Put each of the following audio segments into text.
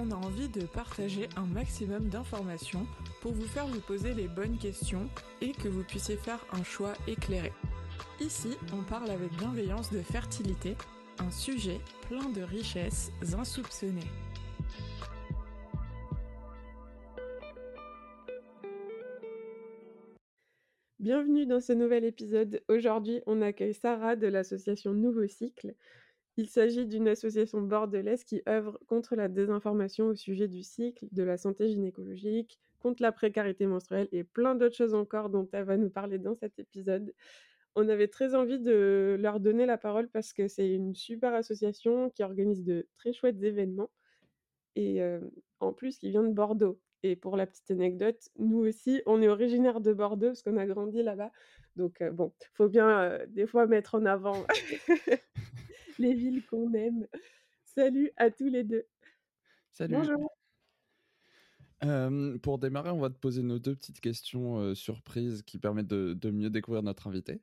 On a envie de partager un maximum d'informations pour vous faire vous poser les bonnes questions et que vous puissiez faire un choix éclairé. Ici, on parle avec bienveillance de fertilité, un sujet plein de richesses insoupçonnées. Bienvenue dans ce nouvel épisode. Aujourd'hui, on accueille Sarah de l'association Nouveau Cycle. Il s'agit d'une association bordelaise qui œuvre contre la désinformation au sujet du cycle, de la santé gynécologique, contre la précarité menstruelle et plein d'autres choses encore dont elle va nous parler dans cet épisode. On avait très envie de leur donner la parole parce que c'est une super association qui organise de très chouettes événements et euh, en plus qui vient de Bordeaux. Et pour la petite anecdote, nous aussi, on est originaire de Bordeaux parce qu'on a grandi là-bas. Donc euh, bon, faut bien euh, des fois mettre en avant les villes qu'on aime. Salut à tous les deux. Salut. Bonjour. Euh, pour démarrer, on va te poser nos deux petites questions euh, surprises qui permettent de, de mieux découvrir notre invité.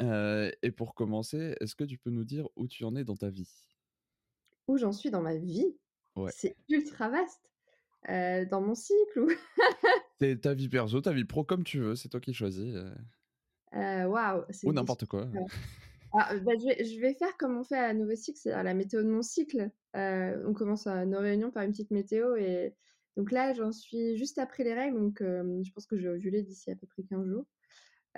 Euh, et pour commencer, est-ce que tu peux nous dire où tu en es dans ta vie? Où j'en suis dans ma vie? Ouais. C'est ultra vaste. Dans mon cycle ou? C'est ta vie perso, ta vie pro, comme tu veux, c'est toi qui choisis. Waouh. c'est ou n'importe quoi. Ah, bah, je, vais, je vais faire comme on fait à Nouveau Cycle, c'est à la météo de mon cycle. Euh, on commence à nos réunions par une petite météo et donc là j'en suis juste après les règles, donc euh, je pense que je vais ovuler d'ici à peu près 15 jours.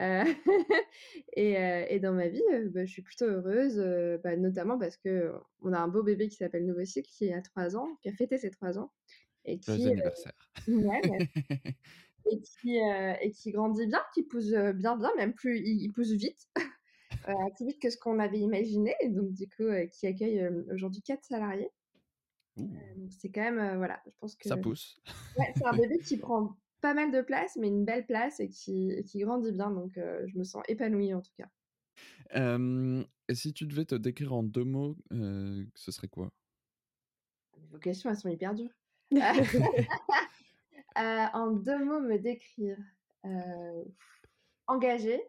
Euh, et, euh, et dans ma vie, euh, bah, je suis plutôt heureuse, euh, bah, notamment parce que on a un beau bébé qui s'appelle Nouveau Cycle qui a 3 ans, qui a fêté ses 3 ans et qui, euh, anniversaire. ouais, et qui, euh, et qui grandit bien, qui pousse euh, bien, bien, même plus, il, il pousse vite, euh, plus vite que ce qu'on avait imaginé, donc du coup, euh, qui accueille euh, aujourd'hui quatre salariés. Donc c'est quand même, voilà, je pense que ça pousse. ouais, c'est un bébé qui prend pas mal de place, mais une belle place et qui, qui grandit bien, donc je me sens épanouie en tout cas. Euh, et si tu devais te décrire en deux mots, euh, ce serait quoi? Vos questions, elles sont hyper dures. Euh, en deux mots, me décrire. Engagée.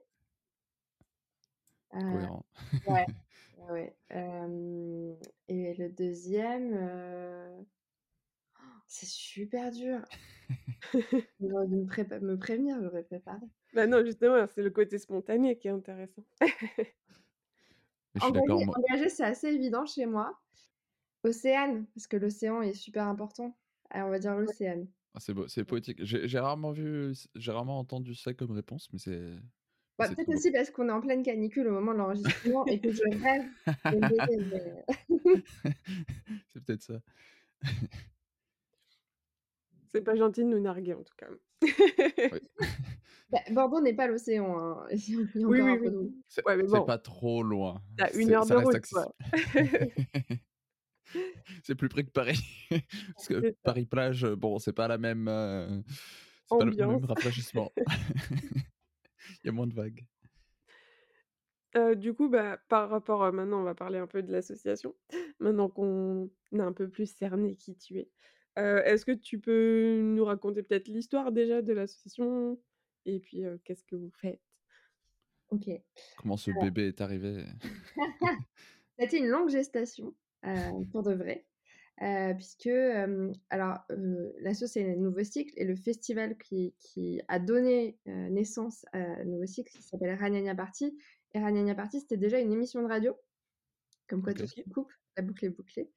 Euh, Cohérent. Ouais, ouais. Euh, et le deuxième, euh, c'est super dur. J'aurais dû me, prépa- me prévenir, j'aurais préparé. Bah non, justement, c'est le côté spontané qui est intéressant. Mais je suis d'accord, Engagé, moi. engagé, c'est assez évident chez moi. Océane, parce que l'océan est super important. Alors, on va dire l'océane. Ah, c'est beau, c'est poétique. J'ai j'ai rarement vu, j'ai rarement entendu ça comme réponse, mais c'est. Bah, Peut-être aussi parce qu'on est en pleine canicule au moment de l'enregistrement et que je rêve c'est peut-être ça. C'est pas gentil de nous narguer en tout cas. Bah, Bordeaux n'est pas l'océan. hein. Oui, oui, oui. C'est Ouais, bon. pas trop loin. T'as une C'est- heure ça de route, c'est plus près que Paris. Parce que. Paris-Plage, bon, c'est pas la même. euh, c'est pas le même Ambiance. rafraîchissement. Il y a moins de vagues. Euh, du coup, bah, par rapport à maintenant, on va parler un peu de l'association. Maintenant qu'on a un peu plus cerné qui tu es, euh, est-ce que tu peux nous raconter peut-être l'histoire déjà de l'association et puis euh, qu'est-ce que vous faites? Ok. Comment ce Alors. bébé est arrivé? Été une longue gestation, euh, pour de vrai. Euh, puisque, euh, alors, euh, l'asso, c'est Nouveau Cycle, et le festival qui, qui a donné naissance à Nouveau Cycle, qui s'appelle Ragnagna Party. Et Ragnagna Party, c'était déjà une émission de radio, comme quoi Ok. tout se coupe, la boucle est bouclée,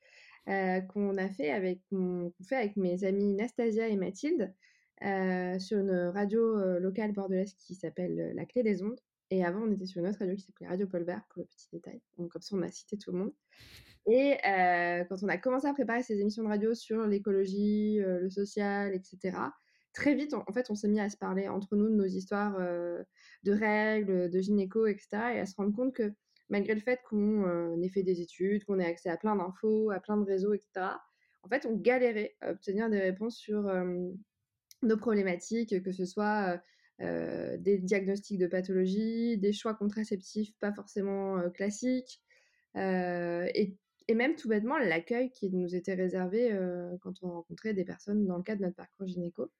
qu'on a fait avec, mon- qu'on fait avec mes amies Nastasia et Mathilde, sur une radio locale bordelaise qui s'appelle La Clé des Ondes. Et avant, on était sur une autre radio qui s'appelait Radio Paul Vert, pour le petit détail. Donc, comme ça, on a cité tout le monde. Et euh, quand on a commencé à préparer ces émissions de radio sur l'écologie, euh, le social, etc., très vite, en, en fait, on s'est mis à se parler entre nous de nos histoires euh, de règles, de gynéco, etc., et à se rendre compte que malgré le fait qu'on ait fait des études, qu'on ait accès à plein d'infos, à plein de réseaux, etc., en fait, on galérait à obtenir des réponses sur nos problématiques, que ce soit des diagnostics de pathologie, des choix contraceptifs pas forcément classiques, et, et, même tout bêtement l'accueil qui nous était réservé quand on rencontrait des personnes dans le cadre de notre parcours gynéco.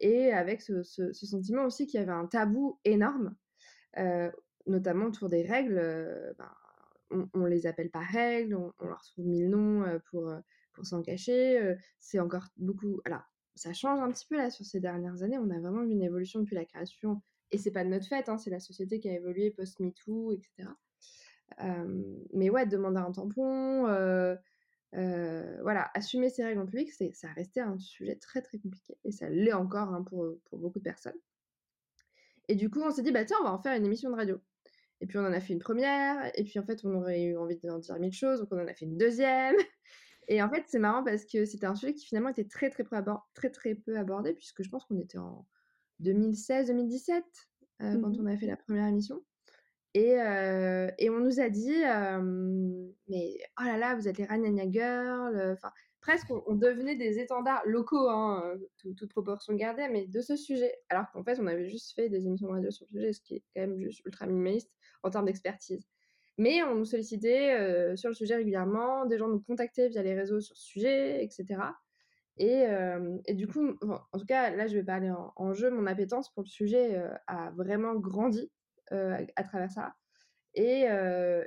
Et avec ce, sentiment aussi qu'il y avait un tabou énorme, notamment autour des règles. Ben, on, les appelle pas règles, on, on leur trouve mille noms pour, pour s'en cacher. c'est encore beaucoup. Alors, ça change un petit peu là sur ces dernières années. On a vraiment vu une évolution depuis la création. Et c'est pas de notre fait, hein, c'est la société qui a évolué post-MeToo, etc. Mais ouais, demander un tampon, euh, euh, voilà, assumer ses règles en public, ça a resté un sujet très très compliqué. Et ça l'est encore hein, pour, pour, beaucoup de personnes. Et du coup, on s'est dit, bah tiens, on va en faire une émission de radio. Et puis on en a fait une première, et puis en fait, on aurait eu envie d'en dire mille choses, donc on en a fait une deuxième. Et en fait, c'est marrant parce que c'était un sujet qui finalement était très très peu, abordé, très, très peu abordé, puisque je pense qu'on était en 2016-2017 euh, mmh quand on a fait la première émission. Et, euh, et on nous a dit, mais oh là là, vous êtes les Ragnagna Girls. Enfin, presque, on, devenait des étendards locaux, hein, toute, proportion gardée, mais de ce sujet. Alors qu'en fait, on avait juste fait des émissions de radio sur le sujet, ce qui est quand même juste ultra minimaliste en termes d'expertise. Mais on nous sollicitait sur le sujet régulièrement, des gens nous contactaient via les réseaux sur ce sujet, etc. Et, et du coup, en tout cas, là, je vais parler en, en, jeu, mon appétence pour le sujet a vraiment grandi à travers ça. Et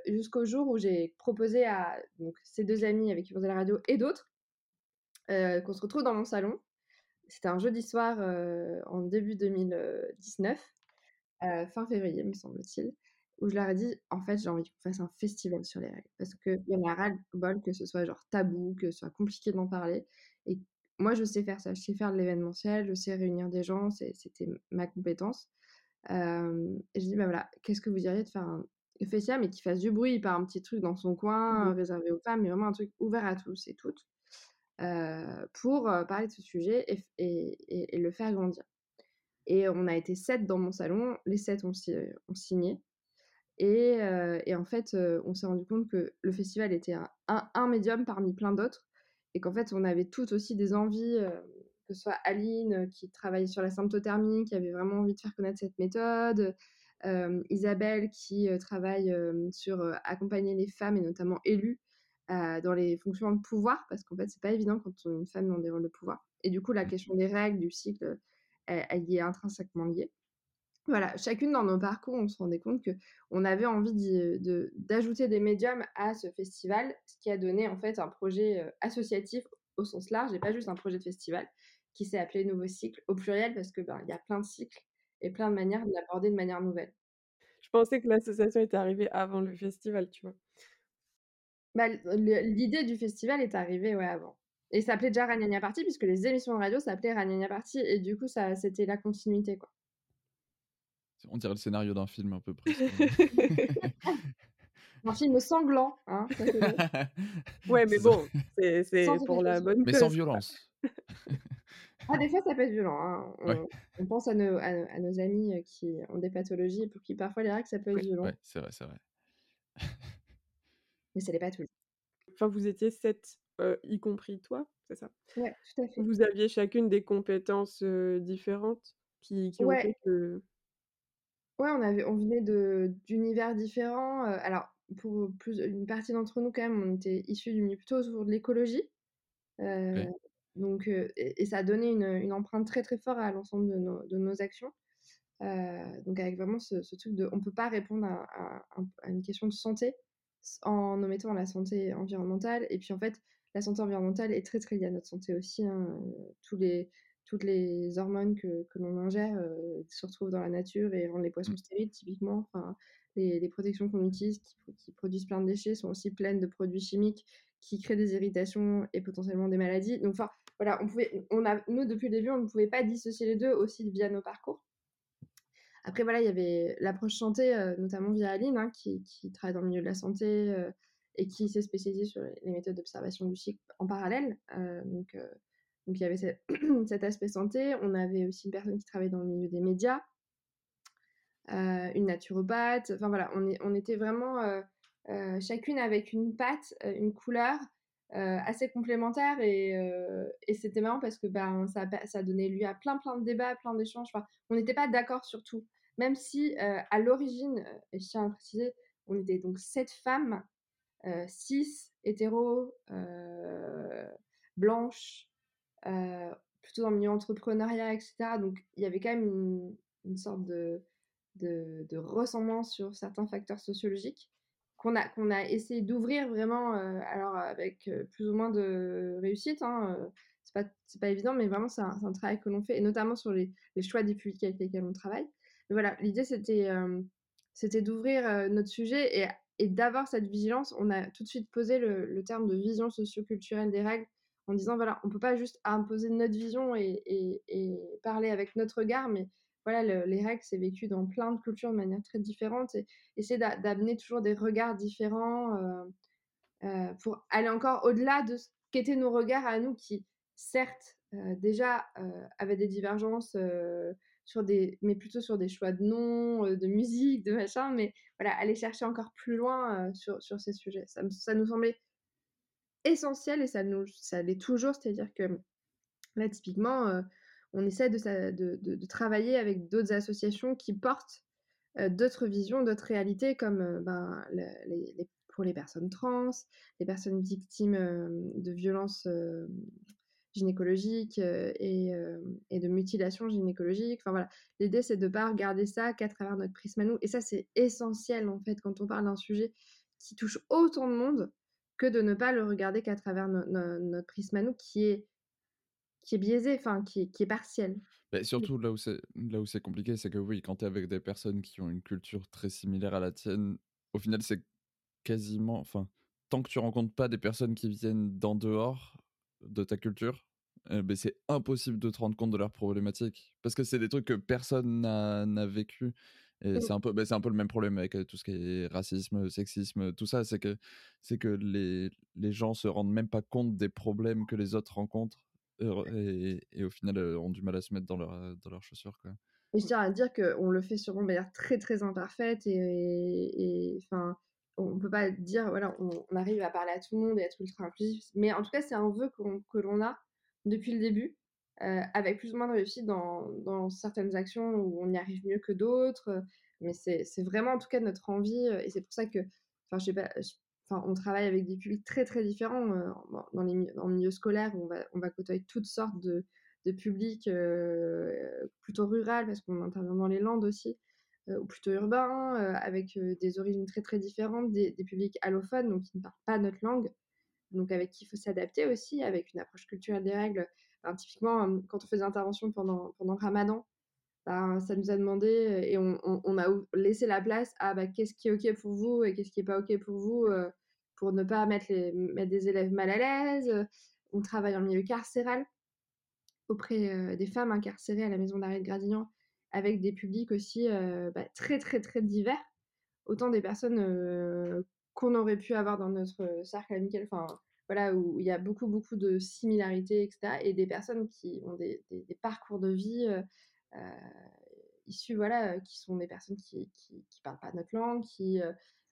jusqu'au jour où j'ai proposé à ces deux amis avec qui faisait la radio et d'autres qu'on se retrouve dans mon salon. C'était un jeudi soir en début 2019, fin février, me semble-t-il où je leur ai dit, en fait, j'ai envie qu'on fasse un festival sur les règles. Parce qu'il y en a ras-le-bol que ce soit genre tabou, que ce soit compliqué d'en parler. Et moi, je sais faire ça. Je sais faire de l'événementiel, je sais réunir des gens. C'était ma compétence. et je dis, bah voilà, qu'est-ce que vous diriez de faire un festival, mais qui fasse du bruit, pas un petit truc dans son coin, mmh réservé aux femmes, mais vraiment un truc ouvert à tous et toutes, pour parler de ce sujet et, et, et, le faire grandir. Et on a été sept dans mon salon, les sept ont, ont signé. Et, en fait, on s'est rendu compte que le festival était un, médium parmi plein d'autres. Et qu'en fait, on avait toutes aussi des envies, que ce soit Aline, qui travaillait sur la symptothermie, qui avait vraiment envie de faire connaître cette méthode. Isabelle, qui travaille sur accompagner les femmes, et notamment élues, dans les fonctions de pouvoir. Parce qu'en fait, c'est pas évident quand on est une femme dans des rôles de pouvoir. Et du coup, la mmh. question des règles, du cycle, elle y est intrinsèquement liée voilà, chacune dans nos parcours, on se rendait compte que on avait envie d'ajouter des médiums à ce festival, ce qui a donné en fait un projet associatif au sens large et pas juste un projet de festival qui s'est appelé Nouveau Cycle au pluriel parce que ben, il y a plein de cycles et plein de manières de l'aborder de manière nouvelle. Je pensais que l'association était arrivée avant le festival, tu vois. Bah, l'idée du festival est arrivée ouais, avant. Et ça s'appelait déjà Ragnagna Party puisque les émissions de radio s'appelaient Ragnagna Party et du coup ça c'était la continuité quoi. On dirait le scénario d'un film un peu près. un film sanglant. Hein, ouais, mais bon, c'est pour la bonne Mais sans violence. ah, des fois, ça peut être violent. Hein. On, pense à nos, à, nos, amis euh, qui ont des pathologies pour qui parfois les règles, ça peut être violent. Ouais, c'est vrai, c'est vrai. mais ça n'est pas tout. Enfin, vous étiez sept, euh, y compris toi, c'est ça? Ouais, tout à fait. Vous aviez chacune des compétences euh, différentes qui, qui ont fait que Ouais, on avait on venait d'univers différents, alors pour plus une partie d'entre nous quand même, on était issus du milieu plutôt autour de l'écologie. donc et ça a donné une, une empreinte très, très forte à l'ensemble de nos de nos actions. donc avec vraiment ce ce truc de on peut pas répondre à à une question de santé en omettant la santé environnementale et puis en fait, la santé environnementale est très, très liée à notre santé aussi, hein, tous les toutes les hormones que, que l'on ingère euh, se retrouvent dans la nature et rendent les poissons mmh. stériles, typiquement. Enfin, les, les protections qu'on utilise qui, qui, produisent plein de déchets sont aussi pleines de produits chimiques qui créent des irritations et potentiellement des maladies. Donc, enfin, voilà, on pouvait, on a, nous, depuis le début, on ne pouvait pas dissocier les deux aussi via nos parcours. Après, voilà, il y avait l'approche santé, euh, notamment via Aline, hein, qui, qui, travaille dans le milieu de la santé euh, et qui s'est spécialisée sur les méthodes d'observation du cycle en parallèle. donc, donc il y avait cet aspect santé. On avait aussi une personne qui travaillait dans le milieu des médias, euh, une naturopathe. Enfin voilà, on, était vraiment euh, euh, chacune avec une patte, une couleur assez complémentaires et, c'était marrant parce que ben, ça, donnait lieu à plein plein de débats, plein d'échanges. On n'était pas d'accord sur tout, même si à l'origine, et je tiens à préciser, on était donc sept femmes, six hétéros, blanches, plutôt dans le milieu entrepreneuriat, etc. Donc il y avait quand même une, sorte de, ressemblance sur certains facteurs sociologiques qu'on a, qu'on a essayé d'ouvrir vraiment, alors avec plus ou moins de réussite. Hein, c'est pas, pas évident, mais vraiment c'est un, travail que l'on fait, et notamment sur les, choix des publics avec lesquels on travaille. Mais voilà, l'idée c'était d'ouvrir notre sujet et, et d'avoir cette vigilance. On a tout de suite posé le, le terme de vision socioculturelle des règles en disant voilà, on peut pas juste imposer notre vision et, parler avec notre regard, mais voilà, les règles, c'est vécu dans plein de cultures de manière très différente et essayer d'amener toujours des regards différents euh, euh, pour aller encore au-delà de ce qu'étaient nos regards à nous qui, certes, euh, déjà avaient des divergences sur des, mais plutôt sur des choix de noms, de musique, de machin, mais voilà, aller chercher encore plus loin sur, ces sujets. Ça nous semblait essentiel et ça, nous, ça l'est toujours, c'est-à-dire que là, typiquement, on essaie de, travailler avec d'autres associations qui portent d'autres visions, d'autres réalités, comme ben, les, pour les personnes trans, les personnes victimes de violences gynécologiques et, et, de mutilations gynécologiques. Enfin voilà, l'idée c'est de ne pas regarder ça qu'à travers notre prisme à nous. Et ça c'est essentiel en fait quand on parle d'un sujet qui touche autant de monde que de ne pas le regarder qu'à travers notre prisme à nous qui est qui est biaisé, enfin qui, qui est partiel. Mais surtout là où c'est là où c'est compliqué, c'est que oui, quand tu es avec des personnes qui ont une culture très similaire à la tienne, au final c'est quasiment, enfin, tant que tu rencontres pas des personnes qui viennent d'en dehors de ta culture, eh ben, c'est impossible de te rendre compte de leurs problématiques parce que c'est des trucs que personne n'a vécu. Et c'est un peu, ben, c'est un peu le même problème avec tout ce qui est racisme, sexisme, tout ça, c'est que c'est que les, les gens se rendent même pas compte des problèmes que les autres rencontrent et, et, au final ont du mal à se mettre dans, leur, dans leurs chaussures. Quoi. Et je tiens à dire qu'on le fait sûrement de manière très très imparfaite et enfin on peut pas dire voilà on, arrive à parler à tout le monde et être ultra inclusif mais en tout cas c'est un vœu que l'on a depuis le début euh, avec plus ou moins de réussite dans, dans, certaines actions où on y arrive mieux que d'autres mais c'est vraiment en tout cas notre envie et c'est pour ça que enfin je sais pas on travaille avec des publics très très différents euh, dans les en milieu scolaire. On va, on va côtoyer toutes sortes de, de publics euh, plutôt rural parce qu'on intervient dans les Landes aussi, euh, ou plutôt urbains, avec des origines très très différentes, des, publics allophones, donc qui ne parlent pas notre langue, donc avec qui il faut s'adapter aussi, avec une approche culturelle des règles. Typiquement, quand on fait des interventions pendant, pendant ramadan, ben, ça nous a demandé et on, a laissé la place à bah, qu'est-ce qui est OK pour vous et qu'est-ce qui n'est pas OK pour vous pour ne pas mettre, des élèves mal à l'aise. On travaille en milieu carcéral auprès des femmes incarcérées à la maison d'arrêt de Gradignan, avec des publics aussi bah, très très très divers. Autant des personnes qu'on aurait pu avoir dans notre cercle amical, voilà, où il y a beaucoup beaucoup de similarités, etc. Et des personnes qui ont des, parcours de vie issus, voilà, qui sont des personnes qui ne parlent pas notre langue, qui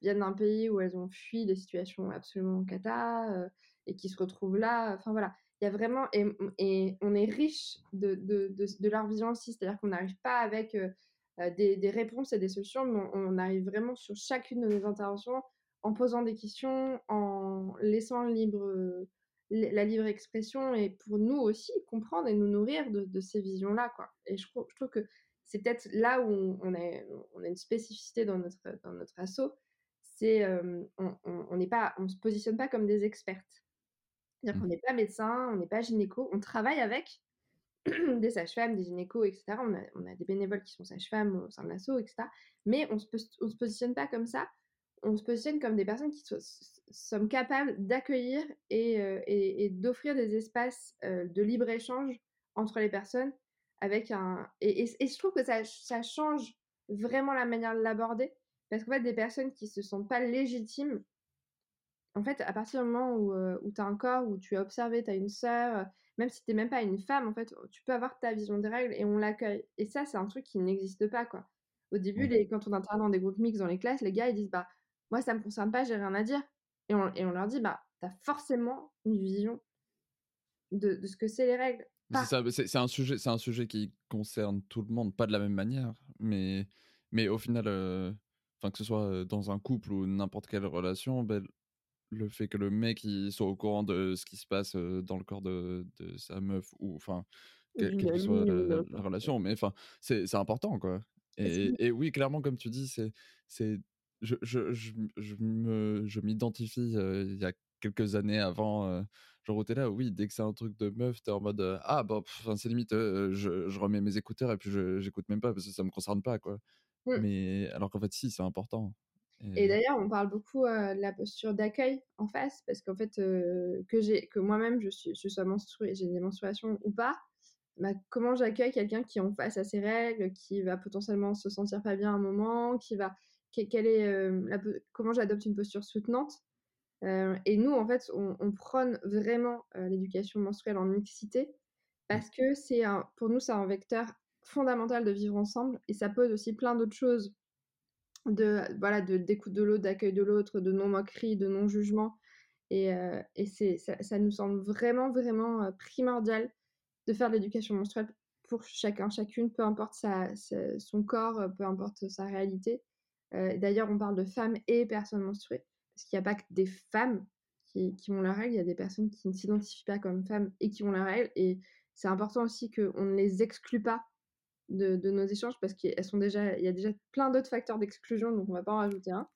viennent d'un pays où elles ont fui des situations absolument cata euh, et qui se retrouvent là. Enfin voilà, il y a vraiment et, et on est riche de, de, leur vision aussi, c'est-à-dire qu'on n'arrive pas avec euh, euh, des, des, réponses et des solutions, mais on, arrive vraiment sur chacune de nos interventions en posant des questions, en laissant libre la libre expression et pour nous aussi comprendre et nous nourrir de, ces visions-là. quoi. Et je, je trouve que c'est peut-être là où on, on, a, on a une spécificité dans notre, dans notre assaut, c'est on n'est pas, on se positionne pas comme des expertes. C'est-à-dire qu'on mmh. n'est pas médecin, on n'est pas gynéco, on travaille avec des sages-femmes, des gynécos, etc. On a, on a, des bénévoles qui sont sages-femmes au sein de l'assaut, etc. Mais on ne se positionne pas comme ça. On se positionne comme des personnes qui sont capables d'accueillir et, et, d'offrir des espaces de libre-échange entre les personnes avec un... Et, et, je trouve que ça, ça change vraiment la manière de l'aborder parce qu'en fait, des personnes qui se sentent pas légitimes, en fait, à partir du moment où, euh, où tu as un corps, où tu as observé, tu as une sœur, euh, même si tu n'es même pas une femme, en fait, tu peux avoir ta vision des règles et on l'accueille. Et ça, c'est un truc qui n'existe pas, quoi. Au début, les, quand on intervient dans des groupes mixtes dans les classes, les gars, ils disent, bah, moi, ça me concerne pas, j'ai rien à dire. Et on, et on leur dit, bah, tu as forcément une vision de, de ce que c'est les règles. C'est un sujet, c'est un sujet qui concerne tout le monde, pas de la même manière, mais mais au final, enfin que ce soit dans un couple ou n'importe quelle relation, ben, le fait que le mec il soit au courant de ce qui se passe dans le corps de, de sa meuf ou enfin quelle, que soit la, relation, mais enfin c'est important quoi. Et, et, oui, clairement comme tu dis, c'est je, je, je, je me je m'identifie il y a quelques années avant genre où t'es là, oui, dès que c'est un truc de meuf, t'es en mode ah bon, c'est limite, je, remets mes écouteurs et puis j'écoute même pas parce que ça me concerne pas quoi. Mmh. Mais alors qu'en fait, si, c'est important. Et, d'ailleurs, on parle beaucoup de la posture d'accueil en face parce qu'en fait, que j'ai, que moi-même je suis, je sois menstruée, j'ai des menstruations ou pas, bah, comment j'accueille quelqu'un qui est en face à ses règles, qui va potentiellement se sentir pas bien un moment, qui va, quelle est, la, comment j'adopte une posture soutenante euh, et nous, en fait, on, prône vraiment euh, l'éducation menstruelle en mixité mmh. parce que c'est pour nous, c'est un vecteur fondamental de vivre ensemble et ça pose aussi plein d'autres choses de voilà de d'écoute de l'autre, d'accueil de l'autre, de non moquerie, de non jugement et, euh, et c'est ça, nous semble vraiment vraiment primordial de faire de l'éducation menstruelle pour chacun chacune, peu importe sa, son corps, peu importe sa réalité. D'ailleurs, on parle de femmes et personnes menstruées parce qu'il n'y a pas que des femmes qui, qui ont leurs règles, il y a des personnes qui ne s'identifient pas comme femmes et qui ont leurs règles. Et c'est important aussi qu'on ne les exclue pas de, de nos échanges parce qu'il y a déjà plein d'autres facteurs d'exclusion, donc on ne va pas en rajouter un.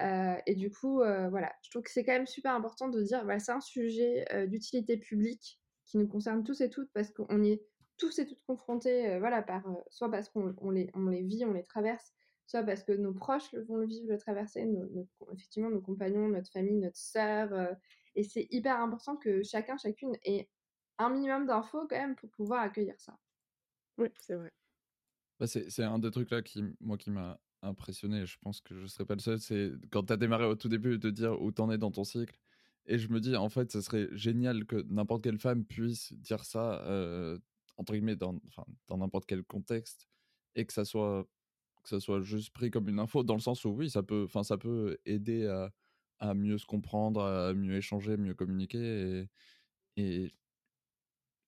Euh, et du coup, euh, voilà, je trouve que c'est quand même super important de dire, voilà, c'est un sujet euh, d'utilité publique qui nous concerne tous et toutes parce qu'on y est tous et toutes confrontés, voilà, par, soit parce qu'on on les, on les vit, on les traverse, soit parce que nos proches vont le vivre, le traverser, effectivement nos compagnons, notre famille, notre sœur. Euh, et c'est hyper important que chacun, chacune ait un minimum d'infos quand même pour pouvoir accueillir ça. Oui, c'est vrai. Bah c'est un des trucs là qui, moi, qui m'a impressionné, je pense que je ne serais pas le seul, c'est quand tu as démarré au tout début de dire où t'en es dans ton cycle. Et je me dis, en fait, ce serait génial que n'importe quelle femme puisse dire ça, euh, entre guillemets, dans n'importe quel contexte, et que ça soit que ça soit juste pris comme une info, dans le sens où oui, ça peut, ça peut aider à, à, mieux se comprendre, à mieux échanger, mieux communiquer. Et, et,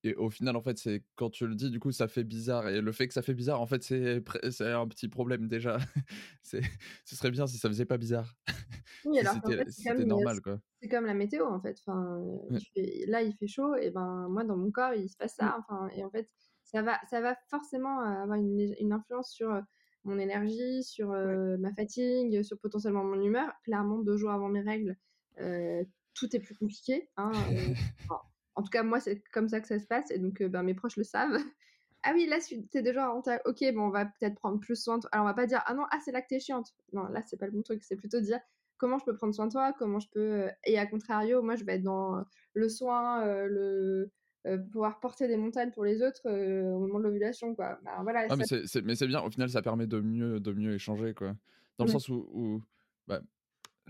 et au final, en fait, c'est quand tu le dis, du coup, ça fait bizarre. Et le fait que ça fait bizarre, en fait, c'est un petit problème déjà. ce serait bien si ça faisait pas bizarre. Oui, alors c'était normal, quoi. C'est comme la météo, en fait. Enfin, là, il fait chaud, et ben moi, dans mon corps, il se passe ça. Mmh. Enfin, et en fait, ça va, ça va forcément avoir une, une influence sur mon énergie, sur ma fatigue, sur potentiellement mon humeur. Clairement, deux jours avant mes règles, tout est plus compliqué. Hein, en tout cas, moi, c'est comme ça que ça se passe. Et donc, ben, mes proches le savent. ah oui, là, t'es déjà en ok, bon, on va peut-être prendre plus soin de toi. Alors, on va pas dire, ah non, ah, c'est là que t'es chiante. Non, là, c'est pas le bon truc. C'est plutôt dire, comment je peux prendre soin de toi, comment je peux. Et à contrario, moi, je vais être dans le soin, le euh, pouvoir porter des montagnes pour les autres euh, au moment de l'ovulation quoi. Bah, voilà ah, mais c'est bien au final ça permet de mieux de mieux échanger quoi. Dans le sens où, bah,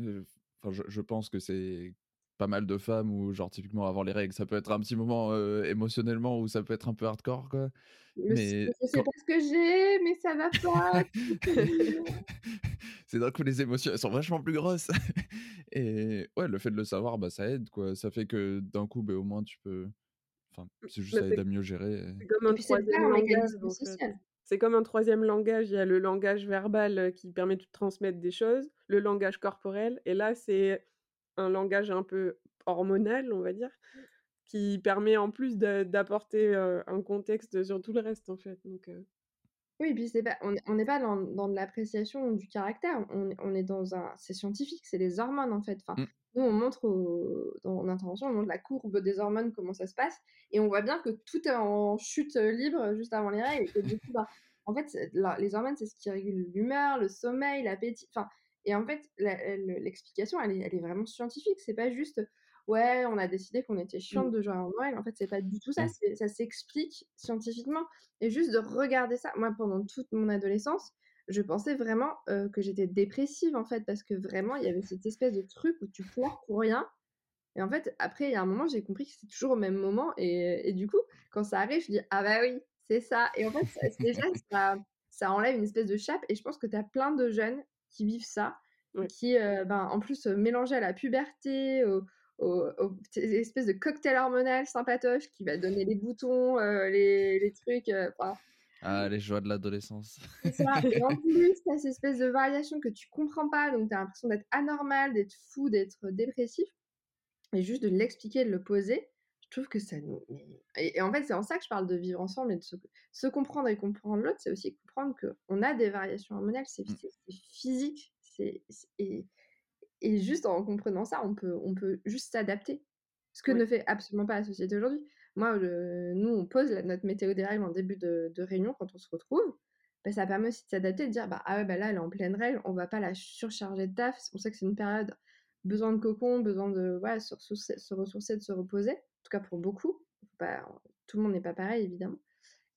euh, je, je, pense que c'est pas mal de femmes où genre typiquement avant les règles ça peut être un petit moment émotionnellement où ça peut être un peu hardcore quoi. Mais je sais pas ce que j'ai mais ça va pas c'est d'un coup les émotions elles sont vachement plus grosses. Et ouais le fait de le savoir bah ça aide quoi. Ça fait que d'un coup bah, au moins tu peux Enfin, mmh, c'est juste ça aide à mieux gérer. C'est comme un troisième langage. C'est comme un troisième langage. Il y a le langage verbal qui permet de transmettre des choses, le langage corporel, et là c'est un langage un peu hormonal, on va dire, qui permet en plus d'apporter un contexte sur tout le reste en fait. Donc, Oui, puis pas, on n'est pas dans, dans de l'appréciation du caractère, on, on, est dans un, c'est scientifique, c'est les hormones en fait. Enfin, mmh. Nous, on montre dans l'intervention, on montre la courbe des hormones, comment ça se passe, et on voit bien que tout est en chute libre juste avant les règles. Et du coup, bah, en fait, les hormones, c'est ce qui régule l'humeur, le sommeil, l'appétit. Enfin, et en fait, l'explication, elle est, elle est vraiment scientifique. C'est pas juste, ouais, on a décidé qu'on était chiante mmh. de jouer en Noël. En fait, c'est pas du tout ça. Mmh. Ça s'explique scientifiquement. Et juste de regarder ça, moi, pendant toute mon adolescence, je pensais vraiment que j'étais dépressive en fait parce que vraiment il y avait cette espèce de truc où tu pleures pour rien et en fait après il y a un moment j'ai compris que c'est toujours au même moment et, du coup quand ça arrive je dis ah bah oui c'est ça et en fait déjà ça, ça, enlève une espèce de chape et je pense que tu as plein de jeunes qui vivent ça qui ben, en plus mélangés à la puberté aux, espèces de cocktail hormonal sympatoche qui va donner les boutons, les, les, trucs. Ah, les joies de l'adolescence. Et en plus, tu as ces espèces de variations que tu comprends pas, donc tu as l'impression d'être anormal, d'être fou, d'être dépressif. Et juste de l'expliquer, de le poser, je trouve que ça nous. Et, en fait, c'est en ça que je parle de vivre ensemble et de se, comprendre et comprendre l'autre. C'est aussi comprendre qu'on a des variations hormonales, c'est mmh. physique. C'est, et, et, juste en comprenant ça, on peut, on peut juste s'adapter. Ce que ne fait absolument pas la société aujourd'hui. Moi, nous, on pose notre météo des règles en début de, réunion quand on se retrouve. Bah, ça permet aussi de s'adapter, de dire bah, ah ouais, bah là, elle est en pleine règle, on va pas la surcharger de taf. On sait que c'est une période besoin de cocon, besoin de voilà, se, ressourcer, de se reposer, en tout cas pour beaucoup, tout le monde n'est pas pareil évidemment,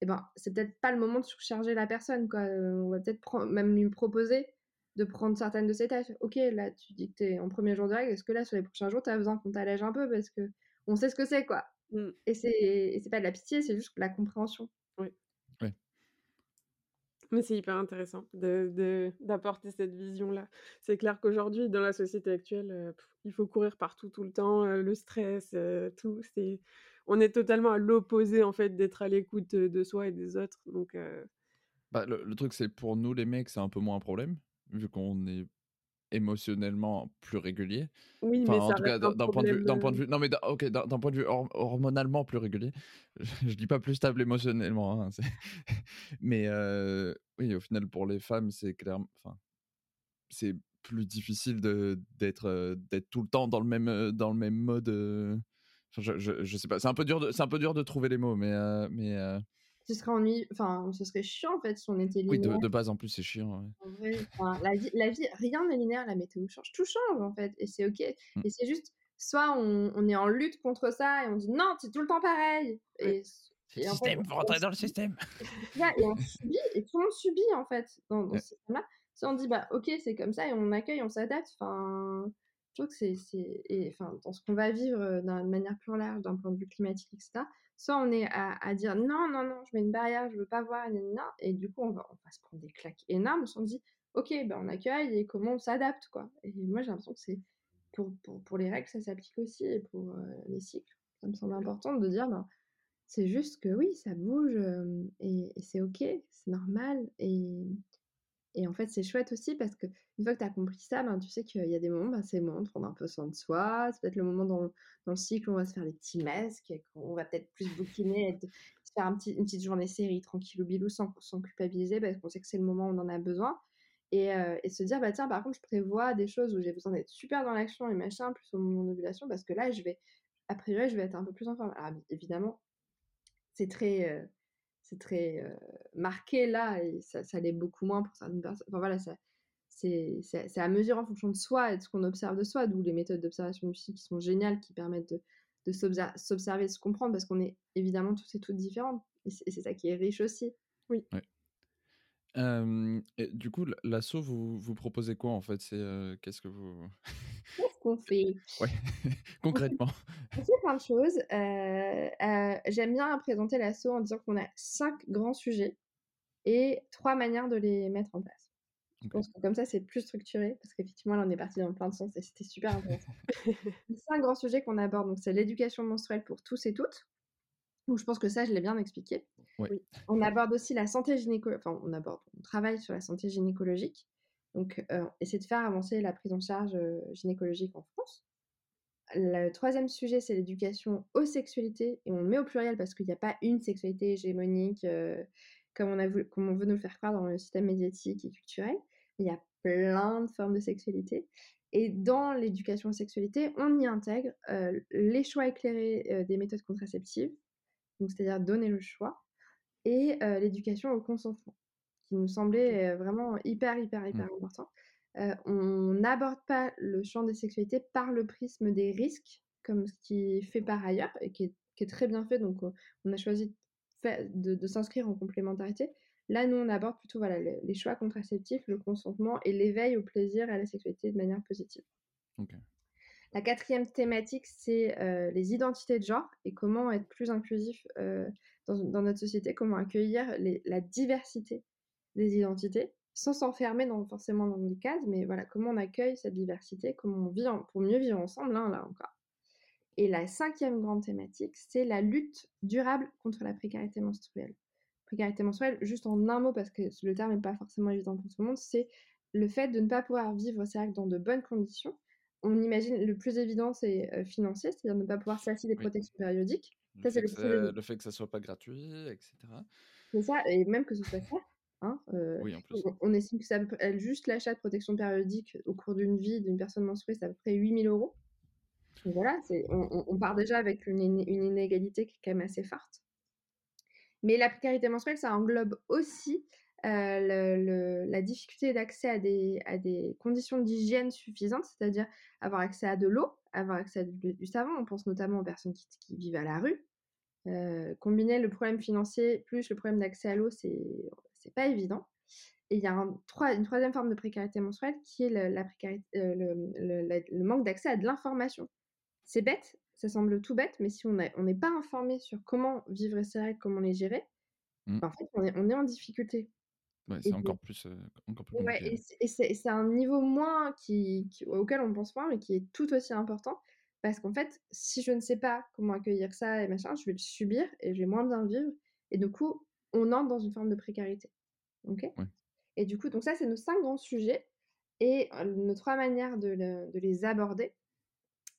et ben c'est peut-être pas le moment de surcharger la personne, quoi. Euh, on va peut-être même lui proposer de prendre certaines de ses tâches. Ok, là tu dis que tu es en premier jour de règle, est-ce que là sur les prochains jours tu as besoin qu'on t'allège un peu parce que on sait ce que c'est quoi? Mmh. Et c'est pas de la pitié, c'est juste la compréhension. Oui. Mais c'est hyper intéressant d'apporter de, cette vision-là. C'est clair qu'aujourd'hui, dans la société actuelle, euh, il faut courir partout tout le temps, euh, le stress, euh, tout. C'est, on est totalement à l'opposé en fait d'être à l'écoute de soi et des autres. Donc, bah, le, le, truc, c'est pour nous les mecs, c'est un peu moins un problème vu qu'on est émotionnellement plus régulier. Oui, mais en tout cas, d'un point de vue, d'un point de vue, non mais ok, d'un point de vue hormonalement plus régulier. Je, dis pas plus stable émotionnellement, hein, mais euh, oui, au final pour les femmes, c'est clairement, enfin, c'est plus difficile de d'être euh, d'être tout le temps dans le même euh, dans le même mode. je, je, je, sais pas, c'est un peu dur de c'est un peu dur de trouver les mots, mais mais ce serait ennuyeux, enfin, ce serait chiant en fait si on était linéaire. Oui, de, base en plus c'est chiant. En vrai, la, vie, la vie, rien n'est linéaire, la météo change, tout change en fait, et c'est ok. Mmh. Et c'est juste, soit on, on, est en lutte contre ça et on dit non, c'est tout le temps pareil. Et, et le système, faut rentrer dans le système. et on subit, et tout le monde subit en fait dans, dans ce système-là. Si on dit bah ok, c'est comme ça et on accueille, on s'adapte, enfin, je trouve que c'est, enfin, dans ce qu'on va vivre d'une manière plus large, d'un point de vue climatique, etc soit on est à, dire non, non, non, je mets une barrière, je veux pas voir, et du coup, on va, se prendre des claques énormes. On se dit, ok, ben on accueille et comment on s'adapte, quoi. Et moi, j'ai l'impression que c'est pour, pour, les règles, ça s'applique aussi, et pour les cycles. Ça me semble important de dire, ben, c'est juste que oui, ça bouge, et, et c'est ok, c'est normal, et, et en fait, c'est chouette aussi parce que une fois que tu as compris ça, ben, tu sais qu'il y a des moments, ben, c'est le moment de prendre un peu soin de soi. C'est peut-être le moment dans le, dans le, cycle où on va se faire des petits masques, on va peut-être plus bouquiner, se faire une petite journée série tranquille ou bilou sans, sans culpabiliser parce qu'on sait que c'est le moment où on en a besoin. Et, euh, et, se dire, bah tiens, par contre, je prévois des choses où j'ai besoin d'être super dans l'action et machin, plus au moment d'ovulation, parce que là, je vais, a priori, je vais être un peu plus en forme. Alors, évidemment, c'est très. Euh, c'est très marqué là et ça, ça l'est beaucoup moins pour certaines personnes. Enfin voilà, c'est à mesure en fonction de soi et de ce qu'on observe de soi, d'où les méthodes d'observation du cycle qui sont géniales, qui permettent de, de s'observer, de se comprendre, parce qu'on est évidemment tous et toutes différentes. Et c'est ça qui est riche aussi. Oui. Et du coup, l'assaut, vous, vous proposez quoi en fait? C'est qu'est-ce que vous Qu'est-ce qu'on fait? Ouais, concrètement. On fait plein de choses. J'aime bien présenter l'assaut en disant qu'on a cinq grands sujets et trois manières de les mettre en place. Je pense que comme ça, c'est plus structuré parce qu'effectivement, là, on est parti dans plein de sens et c'était super intéressant. cinq grands sujets qu'on aborde, donc c'est l'éducation menstruelle pour tous et toutes. Donc, je pense que ça, je l'ai bien expliqué. On aborde aussi la santé gynécologique, enfin, on aborde, on travaille sur la santé gynécologique. Donc, euh, essayer de faire avancer la prise en charge euh, gynécologique en France. Le troisième sujet, c'est l'éducation aux sexualités, et on le met au pluriel parce qu'il n'y a pas une sexualité hégémonique euh, comme, on a comme on veut nous le faire croire dans le système médiatique et culturel. Il y a plein de formes de sexualité. Et dans l'éducation aux sexualités, on y intègre les choix éclairés des méthodes contraceptives, c'est-à-dire donner le choix, et l'éducation au consentement qui nous semblait vraiment hyper, hyper, mmh. hyper important. on n'aborde pas le champ des sexualités par le prisme des risques, comme ce qui est fait par ailleurs et qui est, très bien fait. Donc, on a choisi de, de s'inscrire en complémentarité. Là, nous, on aborde plutôt voilà, les, choix contraceptifs, le consentement et l'éveil au plaisir et à la sexualité de manière positive. La quatrième thématique, c'est les identités de genre et comment être plus inclusif dans, dans, notre société, comment accueillir la diversité des identités, sans s'enfermer forcément dans des cases, mais voilà, comment on accueille cette diversité, comment on vit pour mieux vivre ensemble, hein, là encore. Et la cinquième grande thématique, c'est la lutte durable contre la précarité menstruelle. Précarité menstruelle, juste en un mot, parce que le terme n'est pas forcément évident pour tout le monde, c'est le fait de ne pas pouvoir vivre règles dans de bonnes conditions. On imagine le plus évident, c'est euh, financier, c'est-à-dire ne pas pouvoir s'acheter des protections périodiques. Le, fait que le, fait que ça soit pas gratuit, etc. C'est ça, et même que ce soit cher. Hein, euh, oui, en plus. On, estime que ça, juste l'achat de protection périodique au cours d'une vie d'une personne menstruée, c'est à peu près 8000 euros. Voilà, on, on, part déjà avec une, une, inégalité qui est quand même assez forte. Mais la précarité menstruelle, ça englobe aussi euh, la difficulté d'accès à des, à des conditions d'hygiène suffisantes, c'est-à-dire avoir accès à de l'eau, avoir accès à du, savon. On pense notamment aux personnes qui, qui vivent à la rue. Euh, combiner le problème financier plus le problème d'accès à l'eau, c'est pas évident. Et il y a un, une troisième forme de précarité menstruelle qui est le, la précarité, euh, le, le, manque d'accès à de l'information. C'est bête, ça semble tout bête, mais si on n'est pas informé sur comment vivre ces règles, comment les gérer, mmh. ben, en fait, on est, on est en difficulté. Ouais, c'est encore plus, euh, encore plus et c'est un niveau moins qui, auquel on pense pas, mais qui est tout aussi important. Parce qu'en fait, si je ne sais pas comment accueillir ça et machin, je vais le subir et je vais moins bien vivre. Et du coup, on entre dans une forme de précarité. Ok? Et du coup, donc ça, c'est nos cinq grands sujets. Et nos trois manières de, de les aborder.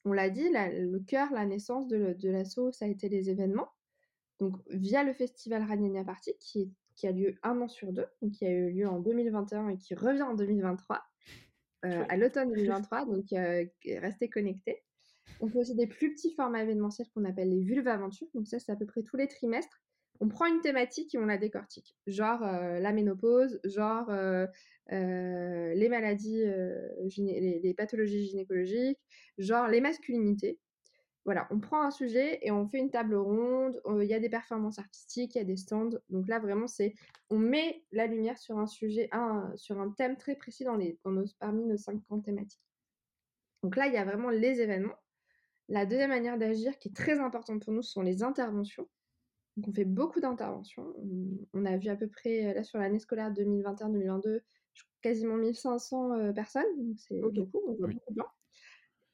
On l'a dit, le cœur, la naissance de, de l'assaut, ça a été les événements. Donc, via le festival Raniania Party, qui, qui a lieu un an sur deux, donc qui a eu lieu en 2021 et qui revient en 2023, euh, à l'automne 2023. Donc, euh, restez connectés. On fait aussi des plus petits formats événementiels qu'on appelle les vulves aventures. Donc, ça, c'est à peu près tous les trimestres on prend une thématique et on la décortique. Genre euh, la ménopause, genre les maladies, les, pathologies gynécologiques, genre les masculinités. Voilà, on prend un sujet et on fait une table ronde. Il y a des performances artistiques, il y a des stands. Donc là, vraiment, c'est on met la lumière sur un sujet, un, sur un thème très précis dans les, parmi nos cinq grandes thématiques. Donc là, il y a vraiment les événements. La deuxième manière d'agir, qui est très importante pour nous, sont les interventions. Donc on fait beaucoup d'interventions. On, a vu à peu près, là sur l'année scolaire 2021-2022, quasiment 1500 euh, personnes. Donc c'est beaucoup, on voit beaucoup de gens.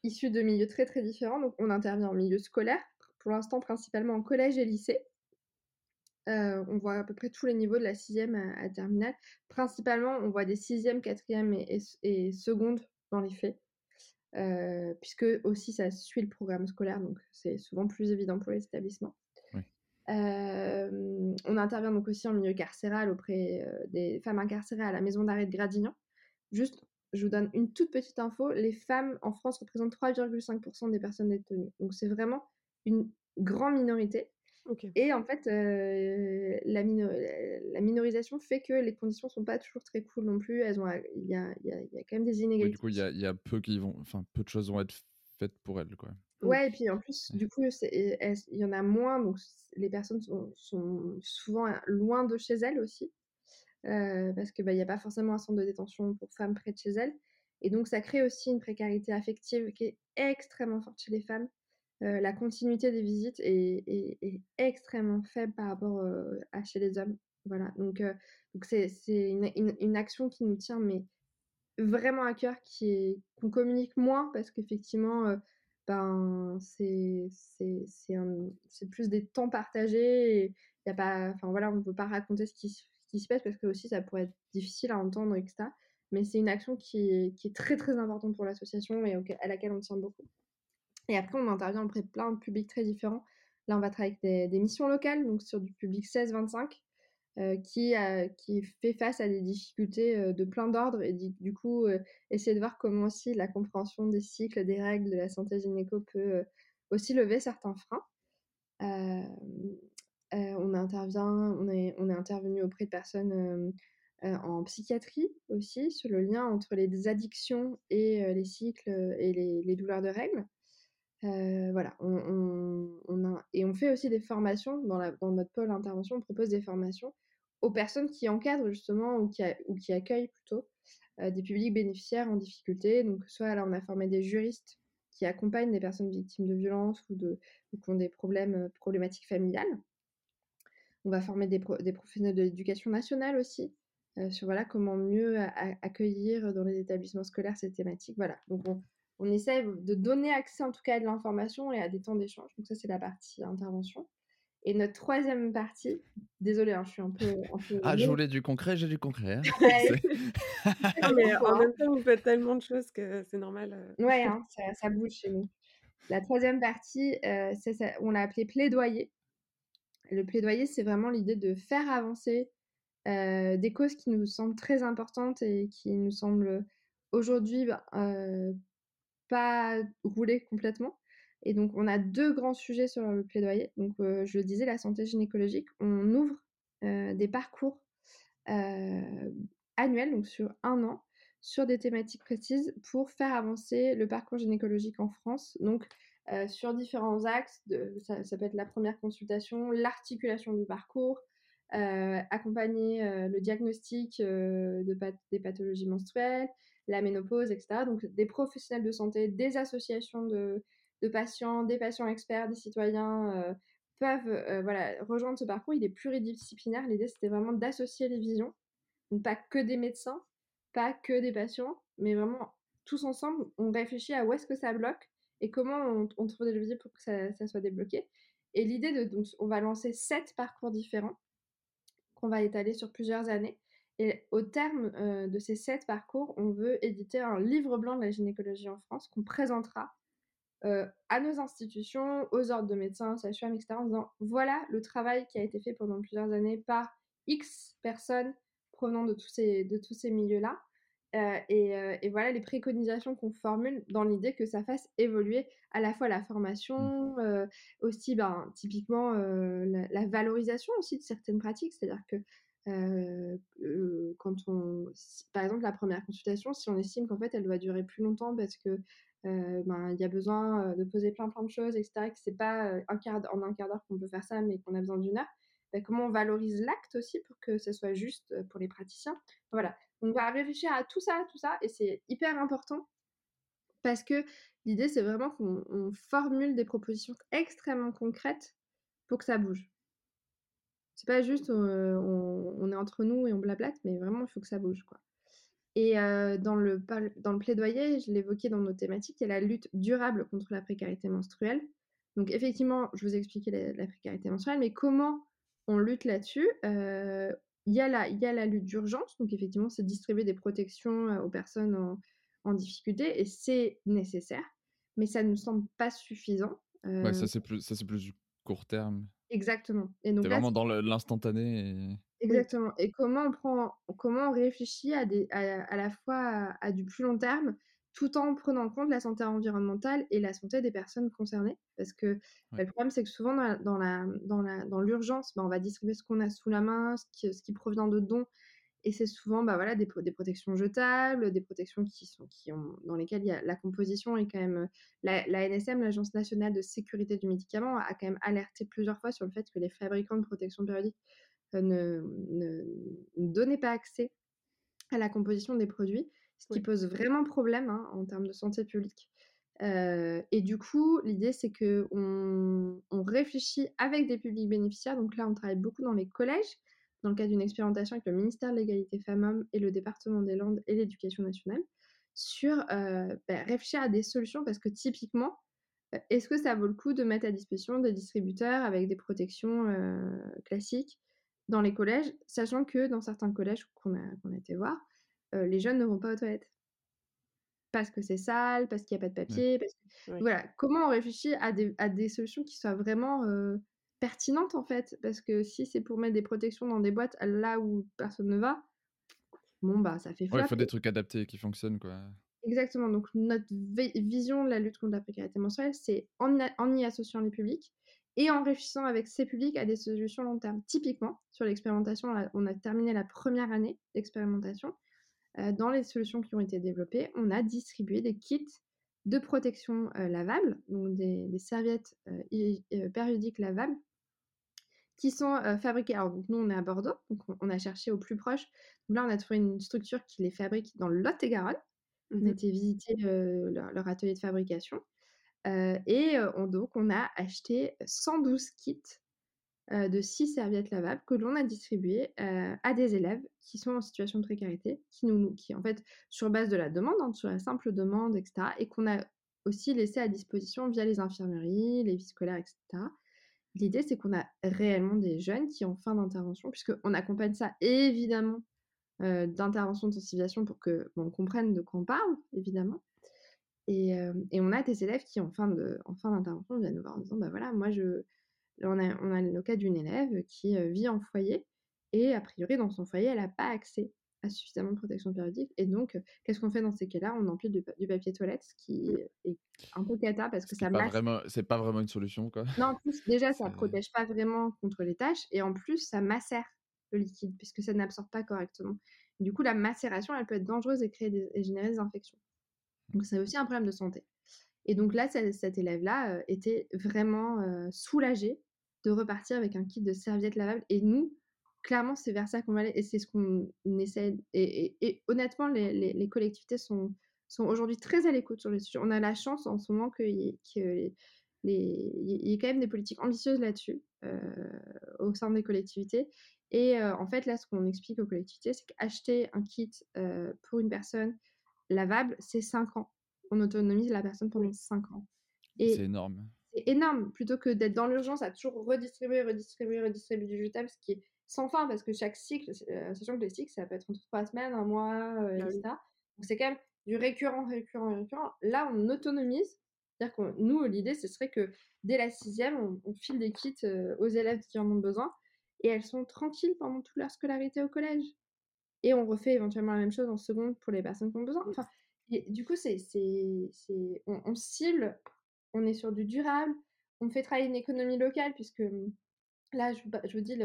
Issus de milieux très très différents. Donc on intervient en milieu scolaire, pour l'instant principalement en collège et lycée. Euh, on voit à peu près tous les niveaux de la sixième à, à terminale. Principalement, on voit des sixièmes, quatrièmes et, et, secondes dans les faits. Euh, puisque aussi ça suit le programme scolaire, donc c'est souvent plus évident pour les établissements on intervient donc aussi en milieu carcéral auprès des femmes incarcérées à la maison d'arrêt de Gradignan. Juste, je vous donne une toute petite info, les femmes en France représentent 3,5% des personnes détenues. Donc c'est vraiment une grande minorité. Et en fait, la, minorisation fait que les conditions sont pas toujours très cool non plus. Elles ont, il y a, quand même des inégalités. du coup, il y a, peu qui vont, enfin, peu de choses vont être faites pour elles, quoi. Ouais, et puis en plus, du coup, il y en a moins, donc les personnes sont, souvent loin de chez elles aussi, euh, parce qu'il bah, n'y a pas forcément un centre de détention pour femmes près de chez elles. Et donc, ça crée aussi une précarité affective qui est extrêmement forte chez les femmes. Euh, la continuité des visites est, extrêmement faible par rapport euh, à chez les hommes. Voilà, donc c'est une, action qui nous tient mais vraiment à cœur, qui est qu'on communique moins parce qu'effectivement ben, c'est plus des temps partagés. Et y a pas, voilà, on ne peut pas raconter ce qui, qui se passe parce que aussi ça pourrait être difficile à entendre, etc. Mais c'est une action qui est, très très importante pour l'association et à laquelle on tient beaucoup. Et après, on intervient auprès de plein de publics très différents. Là, on va travailler avec des, missions locales, donc sur du public 16-25, euh, qui, qui fait face à des difficultés euh, de plein d'ordres et du, coup euh, essayer de voir comment aussi la compréhension des cycles, des règles de la santé gynéco peut aussi lever certains freins. On intervient, est, intervenu auprès de personnes en psychiatrie aussi sur le lien entre les addictions et les cycles et les, douleurs de règles. on, et on fait aussi des formations dans, notre pôle d'intervention. On propose des formations aux personnes qui encadrent justement ou qui, accueillent plutôt des publics bénéficiaires en difficulté. Donc, soit là, on a formé des juristes qui accompagnent des personnes victimes de violences ou, qui ont des problèmes, problématiques familiales. On va former des, des professionnels de l'éducation nationale aussi euh, sur voilà, comment mieux accueillir dans les établissements scolaires ces thématiques. Voilà. Donc, on essaie de donner accès en tout cas à de l'information et à des temps d'échange. Donc ça, c'est la partie intervention. Et notre troisième partie, désolée, hein, je suis un peu. ah, je voulais du concret, j'ai du concret. Hein. mais en même temps, vous faites tellement de choses que c'est normal. Euh. Ouais, hein, ça, bouge chez nous. La troisième partie, euh, on l'a appelé plaidoyer. Le plaidoyer, c'est vraiment l'idée de faire avancer des causes qui nous semblent très importantes et qui nous semblent aujourd'hui bah, pas rouler complètement. Et donc, on a deux grands sujets sur le plaidoyer. Donc, je le disais, la santé gynécologique. On ouvre des parcours annuels, donc sur un an, sur des thématiques précises pour faire avancer le parcours gynécologique en France. Donc, sur différents axes, ça, peut être la première consultation, l'articulation du parcours, accompagner le diagnostic de des pathologies menstruelles, la ménopause, etc. Donc, des professionnels de santé, des associations de, patients, des patients experts, des citoyens euh, peuvent euh, voilà, rejoindre ce parcours. Il est pluridisciplinaire. L'idée, c'était vraiment d'associer les visions. Pas que des médecins, pas que des patients, mais vraiment tous ensemble, on réfléchit à où est-ce que ça bloque et comment on, trouve des leviers pour que ça, soit débloqué. Et l'idée donc, on va lancer sept parcours différents qu'on va étaler sur plusieurs années. Et au terme euh, de ces sept parcours, on veut éditer un livre blanc de la gynécologie en France qu'on présentera euh, à nos institutions, aux ordres de médecins, sages-femmes, etc., en disant voilà le travail qui a été fait pendant plusieurs années par X personnes provenant de tous ces, de tous ces milieux-là. Euh, euh, et, voilà les préconisations qu'on formule dans l'idée que ça fasse évoluer à la fois la formation, mmh. aussi ben, typiquement la, la, valorisation aussi de certaines pratiques, c'est-à-dire que quand on, par exemple la première consultation, si on estime qu'en fait elle doit durer plus longtemps parce que ben, il y a besoin de poser plein plein de choses, etc. Que c'est pas un quart, en un quart d'heure qu'on peut faire ça, mais qu'on a besoin d'une heure. Comment on valorise l'acte aussi pour que ce soit juste pour les praticiens. Voilà. On va réfléchir à tout ça, tout ça, et c'est hyper important parce que l'idée c'est vraiment qu'on formule des propositions extrêmement concrètes pour que ça bouge. C'est pas juste on, on, est entre nous et on blablate, mais vraiment il faut que ça bouge quoi. Et dans, le, dans le plaidoyer, je l'évoquais dans nos thématiques, il y a la lutte durable contre la précarité menstruelle. Donc effectivement, je vous ai expliqué la, précarité menstruelle, mais comment on lutte là-dessus il, y a la, il y a la lutte d'urgence, donc effectivement, c'est distribuer des protections aux personnes en, en difficulté, et c'est nécessaire, mais ça ne nous semble pas suffisant. Ouais, ça c'est plus, plus du court terme. Exactement. Et donc, vraiment dans l'instantané. Exactement. Et comment on prend, comment on réfléchit à, des, à, la fois à, du plus long terme, tout en prenant en compte la santé environnementale et la santé des personnes concernées. Parce que bah, le problème, c'est que souvent dans, dans, la, dans, la, dans l'urgence, bah, on va distribuer ce qu'on a sous la main, ce qui, ce qui provient de dons. Et c'est souvent bah, voilà, des, des, protections jetables, des protections qui sont, qui ont, dans lesquelles il y a, la composition est quand même. La, la NSM, l'Agence nationale de sécurité du médicament, a quand même alerté plusieurs fois sur le fait que les fabricants de protection périodique ne, ne, donnaient pas accès à la composition des produits, ce qui pose vraiment problème hein, en termes de santé publique. Euh, et du coup, l'idée, c'est qu'on on réfléchit avec des publics bénéficiaires. Donc là, on travaille beaucoup dans les collèges, dans le cadre d'une expérimentation avec le ministère de l'égalité femmes-hommes et le département des Landes et l'éducation nationale, sur euh, bah, réfléchir à des solutions parce que typiquement, euh, est-ce que ça vaut le coup de mettre à disposition des distributeurs avec des protections classiques dans les collèges, sachant que dans certains collèges qu'on a, été voir, euh, les jeunes ne vont pas aux toilettes. Parce que c'est sale, parce qu'il n'y a pas de papier. Voilà, comment on réfléchit à des, solutions qui soient vraiment euh, pertinentes en fait? Parce que si c'est pour mettre des protections dans des boîtes là où personne ne va, bon bah ça fait il faut des trucs adaptés qui fonctionnent quoi. Exactement, donc notre vision de la lutte contre la précarité menstruelle, c'est en, en y associant les publics, et en réfléchissant avec ces publics à des solutions long terme. Typiquement, sur l'expérimentation, on a terminé la première année d'expérimentation. Dans les solutions qui ont été développées, on a distribué des kits de protection euh, lavables, donc des, serviettes euh, périodiques lavables, qui sont fabriquées. Alors, nous, on est à Bordeaux, donc on, a cherché au plus proche. Donc là, on a trouvé une structure qui les fabrique dans le Lot-et-Garonne. On a mmh été visiter leur, atelier de fabrication et on, donc, on a acheté 112 kits de six serviettes lavables que l'on a distribuées à des élèves qui sont en situation de précarité, qui, nous, qui en fait, sur base de la demande, hein, sur la simple demande, etc., et qu'on a aussi laissé à disposition via les infirmeries, les vies scolaires, etc. L'idée, c'est qu'on a réellement des jeunes qui ont fin d'intervention, puisqu'on accompagne ça évidemment d'intervention de sensibilisation pour que on comprenne de quoi on parle, évidemment. Et, on a des élèves qui, en en fin d'intervention, viennent nous voir en disant bah voilà, moi, je, on a, on a le cas d'une élève qui vit en foyer et a priori, dans son foyer, elle n'a pas accès à suffisamment de protection périodique. Et donc, qu'est-ce qu'on fait dans ces cas-là? On empile du, papier toilette, ce qui est un peu cata parce que ça masse. C'est pas vraiment une solution, quoi. Non, en plus, déjà, ça ne protège pas vraiment contre les tâches et en plus, ça macère le liquide puisque ça n'absorbe pas correctement. du coup, la macération, elle peut être dangereuse et, créer des, et générer des infections. Donc, c'est aussi un problème de santé. Et donc là, cet élève-là était vraiment soulagé de repartir avec un kit de serviettes lavables. Et nous, clairement, c'est vers ça qu'on va aller et c'est ce qu'on essaie. Et, honnêtement, les, collectivités sont, sont aujourd'hui très à l'écoute sur le sujet. On a la chance en ce moment qu'il y, ait, y ait quand même des politiques ambitieuses là-dessus au sein des collectivités. Et en fait, là, ce qu'on explique aux collectivités, c'est qu'acheter un kit pour une personne lavable, c'est 5 ans. On autonomise la personne pendant 5 ans. C'est énorme. C'est énorme. Plutôt que d'être dans l'urgence à toujours redistribuer, redistribuer, redistribuer du jetable, ce qui est sans fin, parce que chaque cycle, euh, sachant que les cycles, ça peut être entre 3 semaines, un mois, euh, ah etc. Donc c'est quand même du récurrent, récurrent, récurrent. Là, on autonomise. C'est-à-dire que nous, l'idée, ce serait que dès la sixième, on, file des kits euh, aux élèves qui en ont besoin et elles sont tranquilles pendant toute leur scolarité au collège. Et on refait éventuellement la même chose en seconde pour les personnes qui ont besoin. Enfin, du coup, c'est, on, on, cible, on est sur du durable, on fait travailler une économie locale, puisque hum, là, je, je vous dis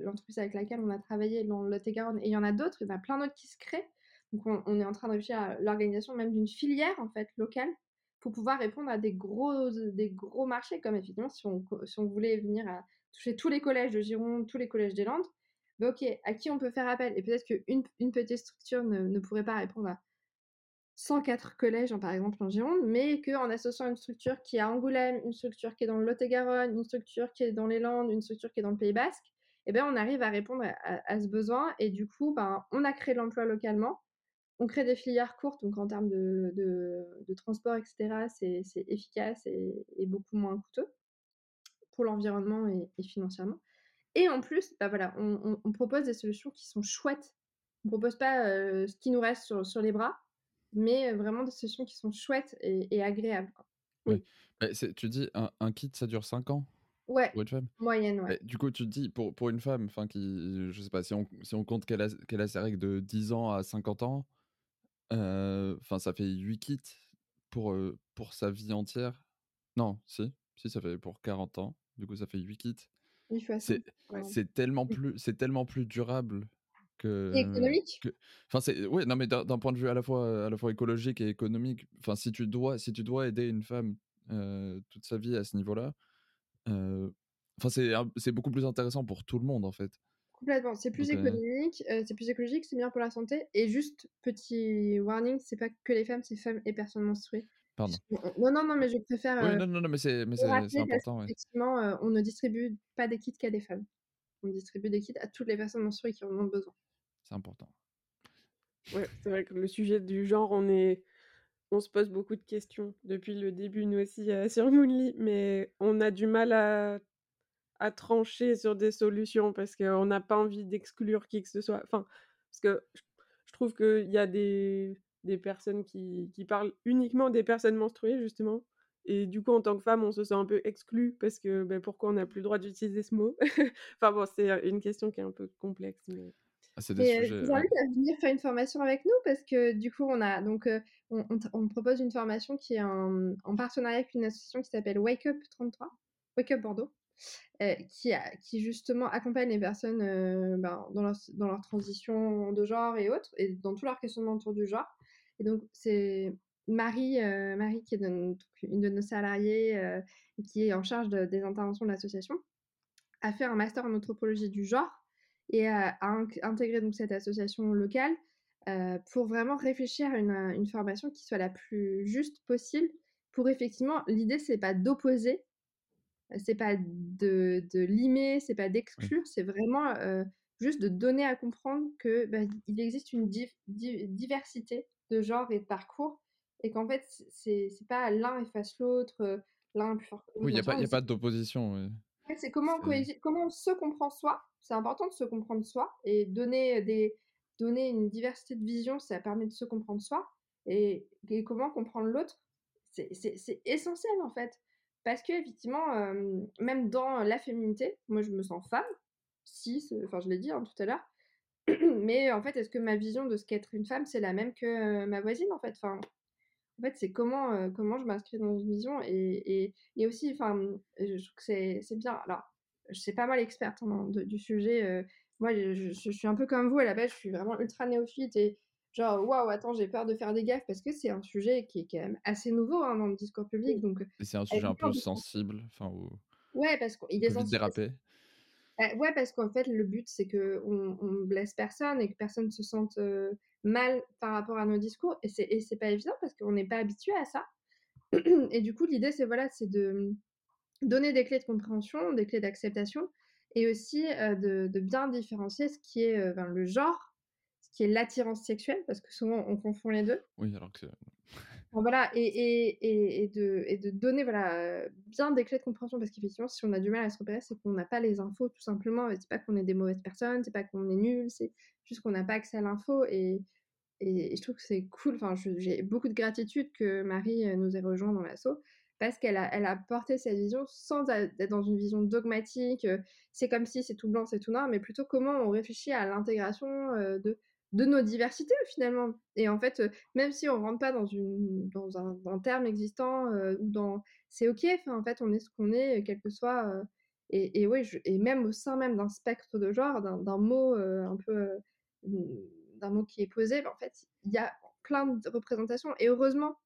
l'entreprise avec laquelle on a travaillé dans le Lot-et-Garonne, et il y en a d'autres, il y en a plein d'autres qui se créent. Donc, on, est en train de à l'organisation même d'une filière, en fait, locale, pour pouvoir répondre à des gros, des gros marchés, comme effectivement, si on, si on voulait venir toucher tous les collèges de Gironde, tous les collèges des Landes, ben, ok, à qui on peut faire appel? Et peut-être qu'une une petite structure ne, pourrait pas répondre à 104 collèges, hein, par exemple, en Gironde, mais qu'en associant une structure qui est à Angoulême, une structure qui est dans le Lot-et-Garonne, une structure qui est dans les Landes, une structure qui est dans le Pays Basque, eh ben, on arrive à répondre à, ce besoin. Et du coup, ben, on a créé l'emploi localement. On crée des filières courtes, donc en termes de, de, transport, etc., c'est efficace et, beaucoup moins coûteux pour l'environnement et financièrement. Et en plus, bah voilà, on, propose des solutions qui sont chouettes. On ne propose pas ce qui nous reste sur, les bras, mais vraiment des solutions qui sont chouettes et, agréables. Oui. Bah, tu dis un, kit, ça dure 5 ans Ouais. Moyenne, ouais. du coup, tu te dis, pour, pour une femme, enfin, qui, je sais pas, si on, si on compte qu'elle a, qu'elle a ses règles de 10 ans à 50 ans, enfin, ça fait 8 kits pour, pour sa vie entière? Non, si, si, ça fait pour 40 ans. Du coup, ça fait 8 kits. C'est tellement plus c'est tellement plus durable que économique? Enfin c'est ouais non mais d'un point de vue à la fois à la fois écologique et économique. Enfin si tu dois si tu dois aider une femme toute sa vie à ce niveau-là, enfin c'est c'est beaucoup plus intéressant pour tout le monde en fait. Complètement. C'est plus économique, c'est plus écologique, c'est bien pour la santé. Et juste petit warning, c'est pas que les femmes, c'est femmes et personnes menstruées. Pardon. Non, non, non, mais je préfère. Oui, non, non, non, mais c'est important. Effectivement, on ne distribue pas des kits qu'à des femmes. On distribue des kits à toutes les personnes menstruées qui en ont besoin. C'est important. Ouais, c'est vrai que le sujet du genre, on est. On se pose beaucoup de questions depuis le début, nous aussi, sur Moonly, mais on a du mal à, à trancher sur des solutions parce qu'on n'a pas envie d'exclure qui que ce soit. Enfin, parce que je trouve qu'il y a des des personnes qui, qui, parlent uniquement des personnes menstruées, justement. Et du coup, en tant que femme, on se sent un peu exclu parce que ben, pourquoi on n'a plus le droit d'utiliser ce mot? Enfin bon, c'est une question qui est un peu complexe. Mais... Ah, c'est des sujets, vous invite à venir faire une formation avec nous parce que du coup, on a donc on, on, propose une formation qui est en, en partenariat avec une association qui s'appelle Wake Up 33, Wake Up Bordeaux, qui, a, qui justement accompagne les personnes ben, dans, leur, dans leur transition de genre et autres, et dans tout leur questionnement autour du genre. Et donc, c'est Marie, euh, Marie qui est une de nos salariés euh, et qui est en charge des interventions de l'association, a fait un master en anthropologie du genre et a, intégré donc cette association locale euh, pour vraiment réfléchir à une, formation qui soit la plus juste possible. Pour effectivement, l'idée c'est pas d'opposer c'est pas de, de limer, c'est pas d'exclure, c'est vraiment juste de donner à comprendre que bah, il existe une diversité de genres et de parcours et qu'en fait c'est pas l'un efface l'autre, l'un plus fort que l'autre. Oui, il n'y a pas, y a pas d'opposition. C'est comment, comment on se comprend soi. C'est important de se comprendre soi et donner des donner une diversité de vision, ça permet de se comprendre soi et, comment comprendre l'autre. C'est essentiel en fait. Parce que, effectivement, même dans la féminité, moi je me sens femme, si, enfin je l'ai dit hein, tout à l'heure, mais en fait, est-ce que ma vision de ce qu'être une femme, c'est la même que ma voisine en fait? Enfin, En fait, c'est comment, comment je m'inscris dans une vision et, et, aussi, enfin, je trouve que c'est bien. Alors, je sais pas mal experte hein, du sujet. moi, je, je, suis un peu comme vous à la base, je suis vraiment ultra néophyte et genre waouh attends j'ai peur de faire des gaffes parce que c'est un sujet qui est quand même assez nouveau hein, dans le discours public donc c'est un sujet un peu sensible enfin ouais parce qu'il est sensible bah, ouais parce qu'en fait le but c'est que on, blesse personne et que personne se sente mal par rapport à nos discours et c'est et c'est pas évident parce qu'on n'est pas habitué à ça et du coup l'idée c'est voilà de donner des clés de compréhension des clés d'acceptation et aussi de, de, bien différencier ce qui est le genre qui est l'attirance sexuelle, parce que souvent on confond les deux. Oui, alors que voilà, et, et, et, de, et de donner voilà, bien des clés de compréhension, parce qu'effectivement, si on a du mal à se repérer, c'est qu'on n'a pas les infos, tout simplement. C'est pas qu'on est des mauvaises personnes, c'est pas qu'on est nul, c'est juste qu'on n'a pas accès à l'info. Et, et, je trouve que c'est cool. Enfin, j'ai beaucoup de gratitude que Marie euh, nous ait rejoint dans l'assaut parce qu'elle a, elle a porté cette vision sans être dans une vision dogmatique. Euh, c'est comme si c'est tout blanc, c'est tout noir, mais plutôt comment on réfléchit à l'intégration euh, de de nos diversités finalement. Et en fait, même si on rentre pas dans, une, dans un, terme existant ou dans... C'est ok, en fait, on est ce qu'on est, quel que soit... et, et, oui, et même au sein même d'un spectre de genre, d'un mot un peu... d'un mot qui est posé, bah, en fait, il y a plein de représentations. Et heureusement,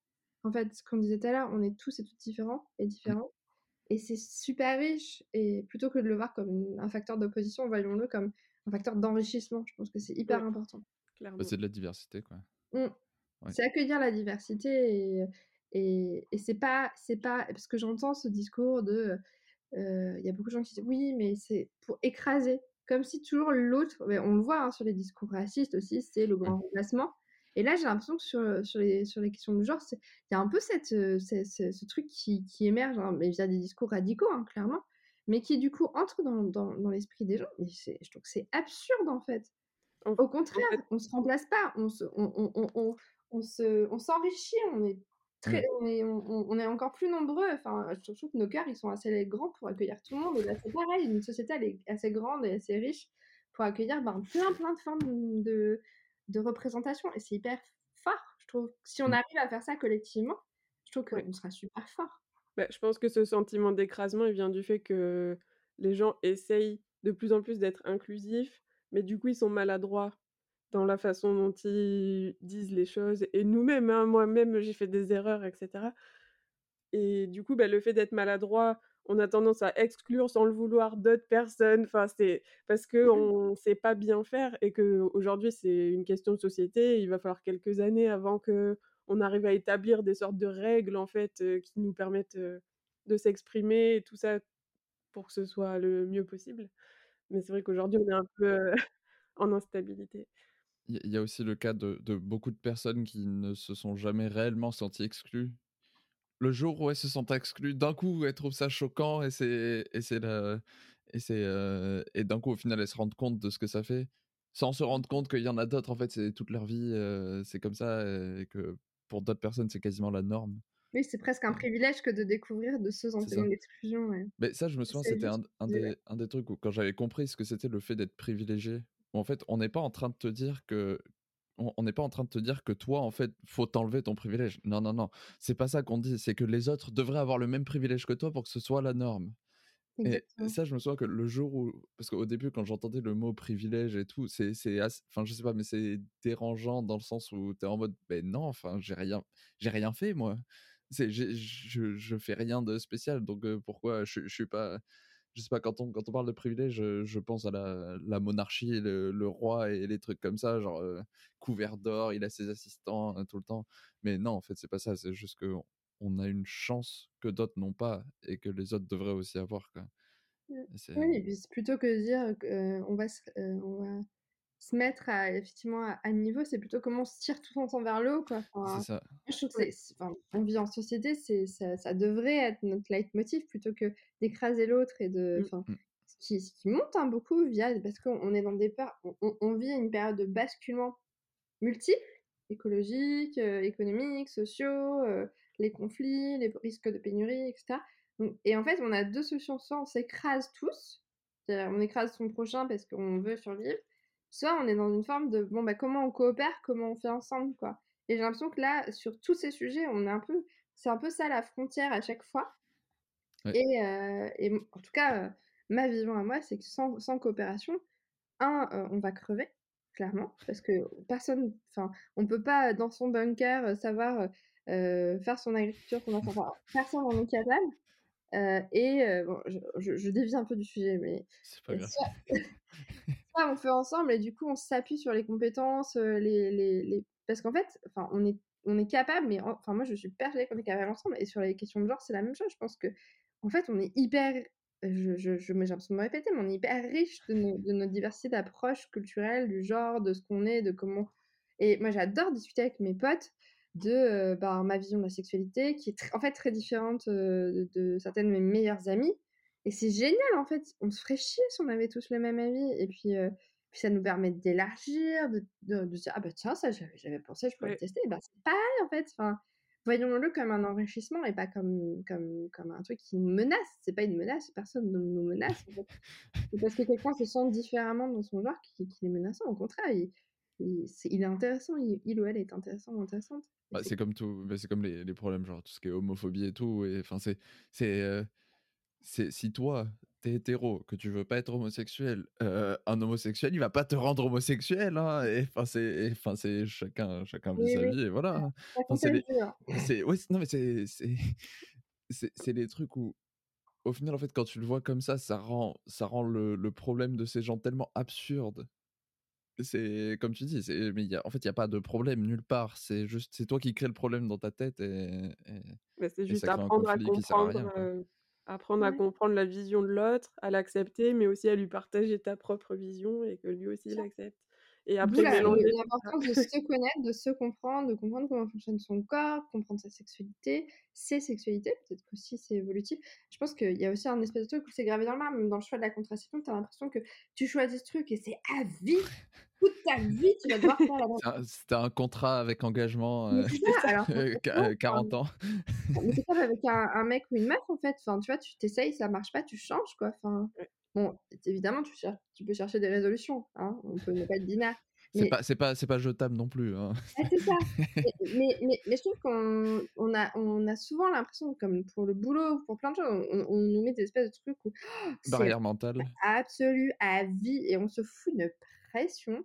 en fait, ce qu'on disait tout à l'heure, on est tous et toutes différents et différents. Et c'est super riche. Et plutôt que de le voir comme un facteur d'opposition, voyons-le comme un facteur d'enrichissement. Je pense que c'est hyper important. Bah, c'est de la diversité, quoi. Mmh. C'est accueillir la diversité et, et, et c'est pas, c'est pas, parce que j'entends ce discours de, il y a beaucoup de gens qui disent oui, mais c'est pour écraser, comme si toujours l'autre, on le voit hein, sur les discours racistes aussi, c'est le grand remplacement. Et là, j'ai l'impression que sur, sur, les, sur les questions de genre, il y a un peu cette, ce truc qui, qui émerge, hein, mais via des discours radicaux, hein, clairement, mais qui du coup entre dans, dans, dans l'esprit des gens. Mais je trouve que c'est absurde en fait. Au contraire, on ne se remplace pas, on, se, on, on, on, on se, on s'enrichit, on est très, on, est, on, est encore plus nombreux. Enfin, je trouve que nos cœurs, ils sont assez grands pour accueillir tout le monde. Et là, c'est pareil, une société, elle est assez grande et assez riche pour accueillir ben, plein, plein de formes de, de représentation. Et c'est hyper fort, je trouve. Si on mmh. arrive à faire ça collectivement, je trouve qu'on sera super fort. Bah, je pense que ce sentiment d'écrasement, il vient du fait que les gens essayent de plus en plus d'être inclusifs mais du coup, ils sont maladroits dans la façon dont ils disent les choses. Et nous-mêmes, hein, moi-même, j'ai fait des erreurs, etc. Et du coup, bah, le fait d'être maladroit, on a tendance à exclure sans le vouloir d'autres personnes. Enfin, c'est parce que mmh on ne sait pas bien faire et que aujourd'hui c'est une question de société. Il va falloir quelques années avant que on arrive à établir des sortes de règles en fait qui nous permettent de s'exprimer et tout ça pour que ce soit le mieux possible. Mais c'est vrai qu'aujourd'hui, on est un peu en instabilité. Il y a aussi le cas de, beaucoup de personnes qui ne se sont jamais réellement senties exclues. Le jour où elles se sentent exclues, d'un coup, elles trouvent ça choquant et c'est et c'est et c'est et d'un coup au final elles se rendent compte de ce que ça fait, sans se rendre compte qu'il y en a d'autres. En fait, c'est toute leur vie, c'est comme ça et que pour d'autres personnes c'est quasiment la norme. Oui, c'est presque un privilège que de découvrir de ce sentiment d'exclusion. Mais ça, je me souviens, c'était un, un, des, un, des, trucs où quand j'avais compris ce que c'était le fait d'être privilégié, en fait, on n'est pas en train de te dire que on n'est pas en train de te dire que toi, en fait, faut t'enlever ton privilège. Non, non, non. C'est pas ça qu'on dit. C'est que les autres devraient avoir le même privilège que toi pour que ce soit la norme. Et ça, je me souviens que le jour où. Parce qu'au début, quand j'entendais le mot privilège et tout, c'est. Enfin, je sais pas, mais c'est dérangeant dans le sens où t'es en mode. Ben non, enfin, j'ai rien, j'ai rien fait, moi c'est je, je fais rien de spécial donc pourquoi je, je suis pas je sais pas quand on quand on parle de privilège je, pense à la, la monarchie le, le, roi et les trucs comme ça genre couvert d'or il a ses assistants hein, tout le temps mais non en fait c'est pas ça c'est juste que on a une chance que d'autres n'ont pas et que les autres devraient aussi avoir. Quoi. Mmh. Oui, et puis plutôt que de dire qu'on va, se, on va se mettre à, effectivement à, niveau, c'est plutôt comment on se tire tout ensemble vers le haut. Quoi. c'est ça. Je trouve que c'est, enfin, on vit en société, c'est, ça, ça, devrait être notre leitmotiv plutôt que d'écraser l'autre et de. Mmh. Ce, qui, ce qui monte hein, beaucoup via, parce qu'on est dans des peurs, on, on, vit une période de basculement multiple, écologique, économique, sociaux, les conflits, les risques de pénurie, etc. Et en fait, on a deux solutions. Soit on s'écrase tous, on écrase son prochain parce qu'on veut survivre, soit on est dans une forme de bon, bah, comment on coopère, comment on fait ensemble, quoi. Et j'ai l'impression que là, sur tous ces sujets, on est un peu, c'est un peu ça la frontière à chaque fois. Et, et, en tout cas, ma vision à moi, c'est que sans, sans coopération, un, on va crever, clairement, parce que personne, enfin, on peut pas dans son bunker savoir faire son agriculture, son enfant, personne n'en est capable. Euh, et bon, je, je, dévie un peu du sujet, mais c'est pas grave. on fait ensemble et du coup on s'appuie sur les compétences, les, les, les... parce qu'en fait, enfin on est on est capable, mais enfin moi je suis persuadée qu'on est capable ensemble. Et sur les questions de genre, c'est la même chose. Je pense que en fait on est hyper, je, je, je j'ai l'impression de me répéter, mais on est hyper riche de, de notre diversité d'approches culturelles, du genre, de ce qu'on est, de comment. Et moi j'adore discuter avec mes potes de bah, ma vision de la sexualité, qui est en fait très différente de, certaines de mes meilleures amies. Et c'est génial, en fait. On se ferait chier si on avait tous le même avis. Et puis, puis ça nous permet d'élargir, de, de, dire Ah bah tiens, ça, j'avais pensé, je pourrais le tester. bah, c'est pareil, en fait. Enfin, voyons-le comme un enrichissement et pas comme, comme, comme un truc qui nous menace. C'est pas une menace, personne ne nous menace. C'est parce que quelqu'un se sent différemment dans son genre qui, qui est menaçant. Au contraire, il, il, est intéressant, il, ou elle est intéressant ou intéressante. Bah, c'est comme tout, bah, c'est comme les, les, problèmes, genre tout ce qui est homophobie et tout. Et enfin, c'est, c'est, euh, c'est, si toi, t'es hétéro, que tu veux pas être homosexuel, euh, un homosexuel, il va pas te rendre homosexuel. Hein, et enfin, c'est, enfin, c'est chacun, chacun vit sa vie et voilà. C'est, les, c'est, ouais, non mais c'est, c'est, les trucs où, au final, en fait, quand tu le vois comme ça, ça rend, ça rend le, le problème de ces gens tellement absurde c'est comme tu dis, c'est mais y a, en fait, il y a pas de problème nulle part. C'est juste, c'est toi qui crée le problème dans ta tête et, bah, c'est juste apprendre à comprendre, apprendre à comprendre la vision de l'autre, à l'accepter, mais aussi à lui partager ta propre vision et que lui aussi l'accepte. Et après, l'importance de se connaître, de se comprendre, de comprendre comment fonctionne son corps, comprendre sa sexualité, ses sexualités, peut-être qu'aussi c'est évolutif. Je pense qu'il y a aussi un espèce de truc où c'est gravé dans le marbre, même dans le choix de la contraception, tu as l'impression que tu choisis ce truc et c'est à vie, toute ta vie, tu vas devoir faire la C'était un contrat avec engagement, euh, alors, 40 ans. Mais c'est comme avec un, un, mec ou une meuf, en fait. Enfin, tu vois, tu t'essayes, ça marche pas, tu changes, quoi. Enfin, Bon, évidemment, tu, peux chercher des résolutions. Hein, on peut ne pas être binaire. C'est pas, pas, pas jetable non plus. Hein. c'est ça. mais, mais, mais, je trouve qu'on on a, on a souvent l'impression, comme pour le boulot, pour plein de choses, on, nous met des espèces de trucs où. Oh, Barrière mentale. Absolue, à vie, et on se fout une pression.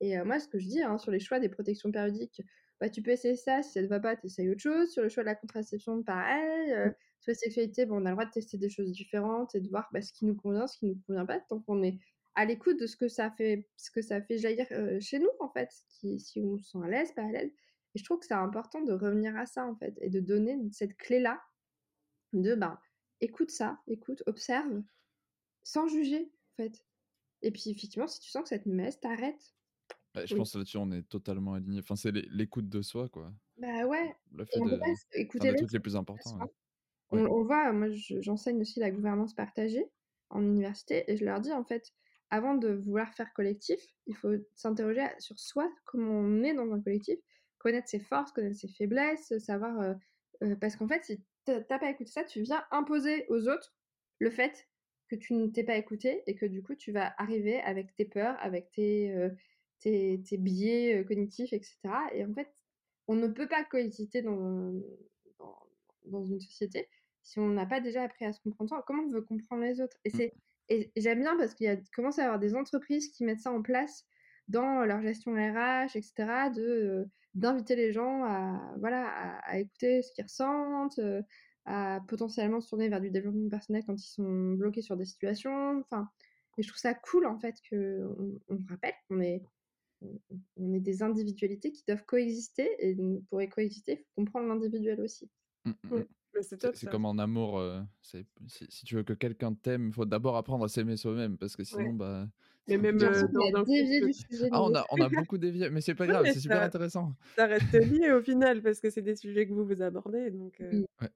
Et euh, moi, ce que je dis hein, sur les choix des protections périodiques, bah, tu peux essayer ça, si ça ne va pas, tu essayes autre chose. Sur le choix de la contraception, pareil. Euh, sur la sexualité, bon, on a le droit de tester des choses différentes et de voir bah, ce qui nous convient, ce qui ne nous convient pas, tant qu'on est à l'écoute de ce que ça fait, ce que ça fait jaillir euh, chez nous, en fait, qui, si on se sent à l'aise, pas à l'aise. Et je trouve que c'est important de revenir à ça, en fait, et de donner cette clé-là de, ben, écoute ça, écoute, observe, sans juger, en fait. Et puis, effectivement, si tu sens que ça te met, t'arrêtes. Je pense que là-dessus, on est totalement aligné. Enfin, c'est l'écoute de soi, quoi. Bah ouais. Le fait de... écouter les trucs les plus importants. On, voit, moi, j'enseigne aussi la gouvernance partagée en université, et je leur dis, en fait, avant de vouloir faire collectif, il faut s'interroger sur soi, comment on est dans un collectif, connaître ses forces, connaître ses faiblesses, savoir. Euh, euh, parce qu'en fait, si t'as pas écouté ça, tu viens imposer aux autres le fait que tu ne t'es pas écouté et que du coup, tu vas arriver avec tes peurs, avec tes, euh, tes, tes, biais cognitifs, etc. Et en fait, on ne peut pas coexister dans, dans, dans une société si on n'a pas déjà appris à se comprendre. Comment on veut comprendre les autres? Et mmh. c'est et j'aime bien parce qu'il y a, commence à y avoir des entreprises qui mettent ça en place dans leur gestion RH, etc., de, euh, d'inviter les gens à, voilà, à, écouter ce qu'ils ressentent, euh, à potentiellement se tourner vers du développement personnel quand ils sont bloqués sur des situations. Enfin, et je trouve ça cool, en fait, qu'on on rappelle qu'on est, on, est des individualités qui doivent coexister, et pour coexister, il faut comprendre l'individuel aussi. Mmh, mmh, mmh. C'est comme en amour, euh, si, si, tu veux que quelqu'un t'aime, il faut d'abord apprendre à s'aimer soi-même, parce que sinon, bah. Mais même euh, dans, du sujet. Ah, on a, on a beaucoup dévié, mais c'est pas grave, c'est super intéressant. Ça reste lié au final, parce que c'est des sujets que vous vous abordez. Donc, euh, ouais.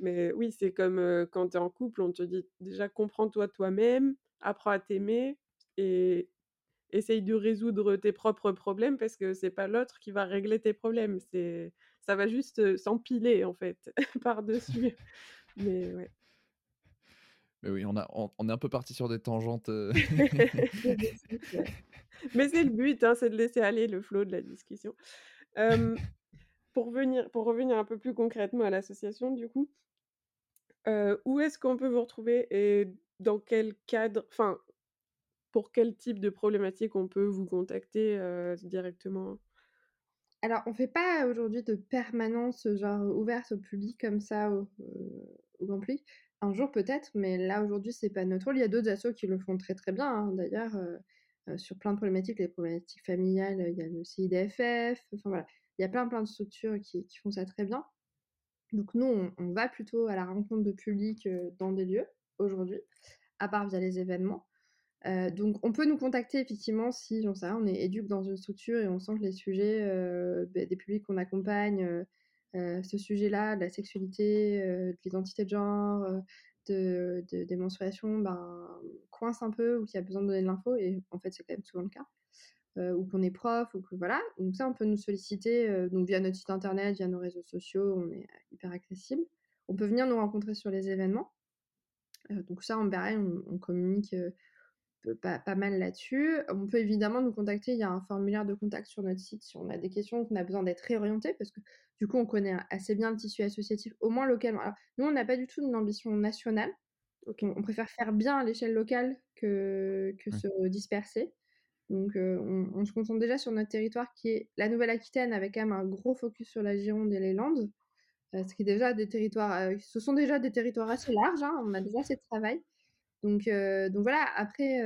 Mais oui, c'est comme quand tu es en couple, on te dit déjà comprends-toi toi-même, apprends à t'aimer et essaye de résoudre tes propres problèmes parce que c'est pas l'autre qui va régler tes problèmes. C'est ça va juste s'empiler en fait par-dessus. Mais ouais. Mais oui, on, a, on, est un peu parti sur des tangentes. Mais c'est le but, hein, c'est de laisser aller le flot de la discussion. pour, venir, pour revenir un peu plus concrètement à l'association, du coup, où est-ce qu'on peut vous retrouver et dans quel cadre, enfin, pour quel type de problématique on peut vous contacter directement? Alors, on fait pas aujourd'hui de permanence, genre ouverte au public comme ça, au, grand public. Un jour peut-être, mais là aujourd'hui c'est pas notre rôle. Il y a d'autres assos qui le font très très bien, hein, d'ailleurs, sur plein de problématiques, les problématiques familiales, il y a le CIDFF, enfin voilà, il y a plein plein de structures qui font ça très bien. Donc nous, on, va plutôt à la rencontre de public dans des lieux aujourd'hui, à part via les événements. donc on peut nous contacter effectivement si, j'en sais on est éduque dans une structure et on sent que les sujets bah, des publics qu'on accompagne, ce sujet-là, de la sexualité, de l'identité de genre, de, des menstruations, ben, coince un peu ou qu'il y a besoin de donner de l'info, et en fait c'est quand même souvent le cas. Euh, ou qu'on est prof, ou que voilà. Donc ça, on peut nous solliciter euh, donc via notre site internet, via nos réseaux sociaux, on est hyper accessible. On peut venir nous rencontrer sur les événements. Euh, donc ça, on, pareil, on, communique pas, pas, mal là-dessus. On peut évidemment nous contacter, il y a un formulaire de contact sur notre site si on a des questions, qu'on a besoin d'être réorienté, parce que du coup, on connaît assez bien le tissu associatif, au moins localement. Alors, nous, on n'a pas du tout une ambition nationale. On préfère faire bien à l'échelle locale que, que se disperser. Donc, on, se concentre déjà sur notre territoire qui est la Nouvelle-Aquitaine, avec quand même un gros focus sur la Gironde et les Landes, ce qui est déjà des territoires, ce sont déjà des territoires assez larges. Hein, on a déjà assez de travail. Donc, donc voilà. Après,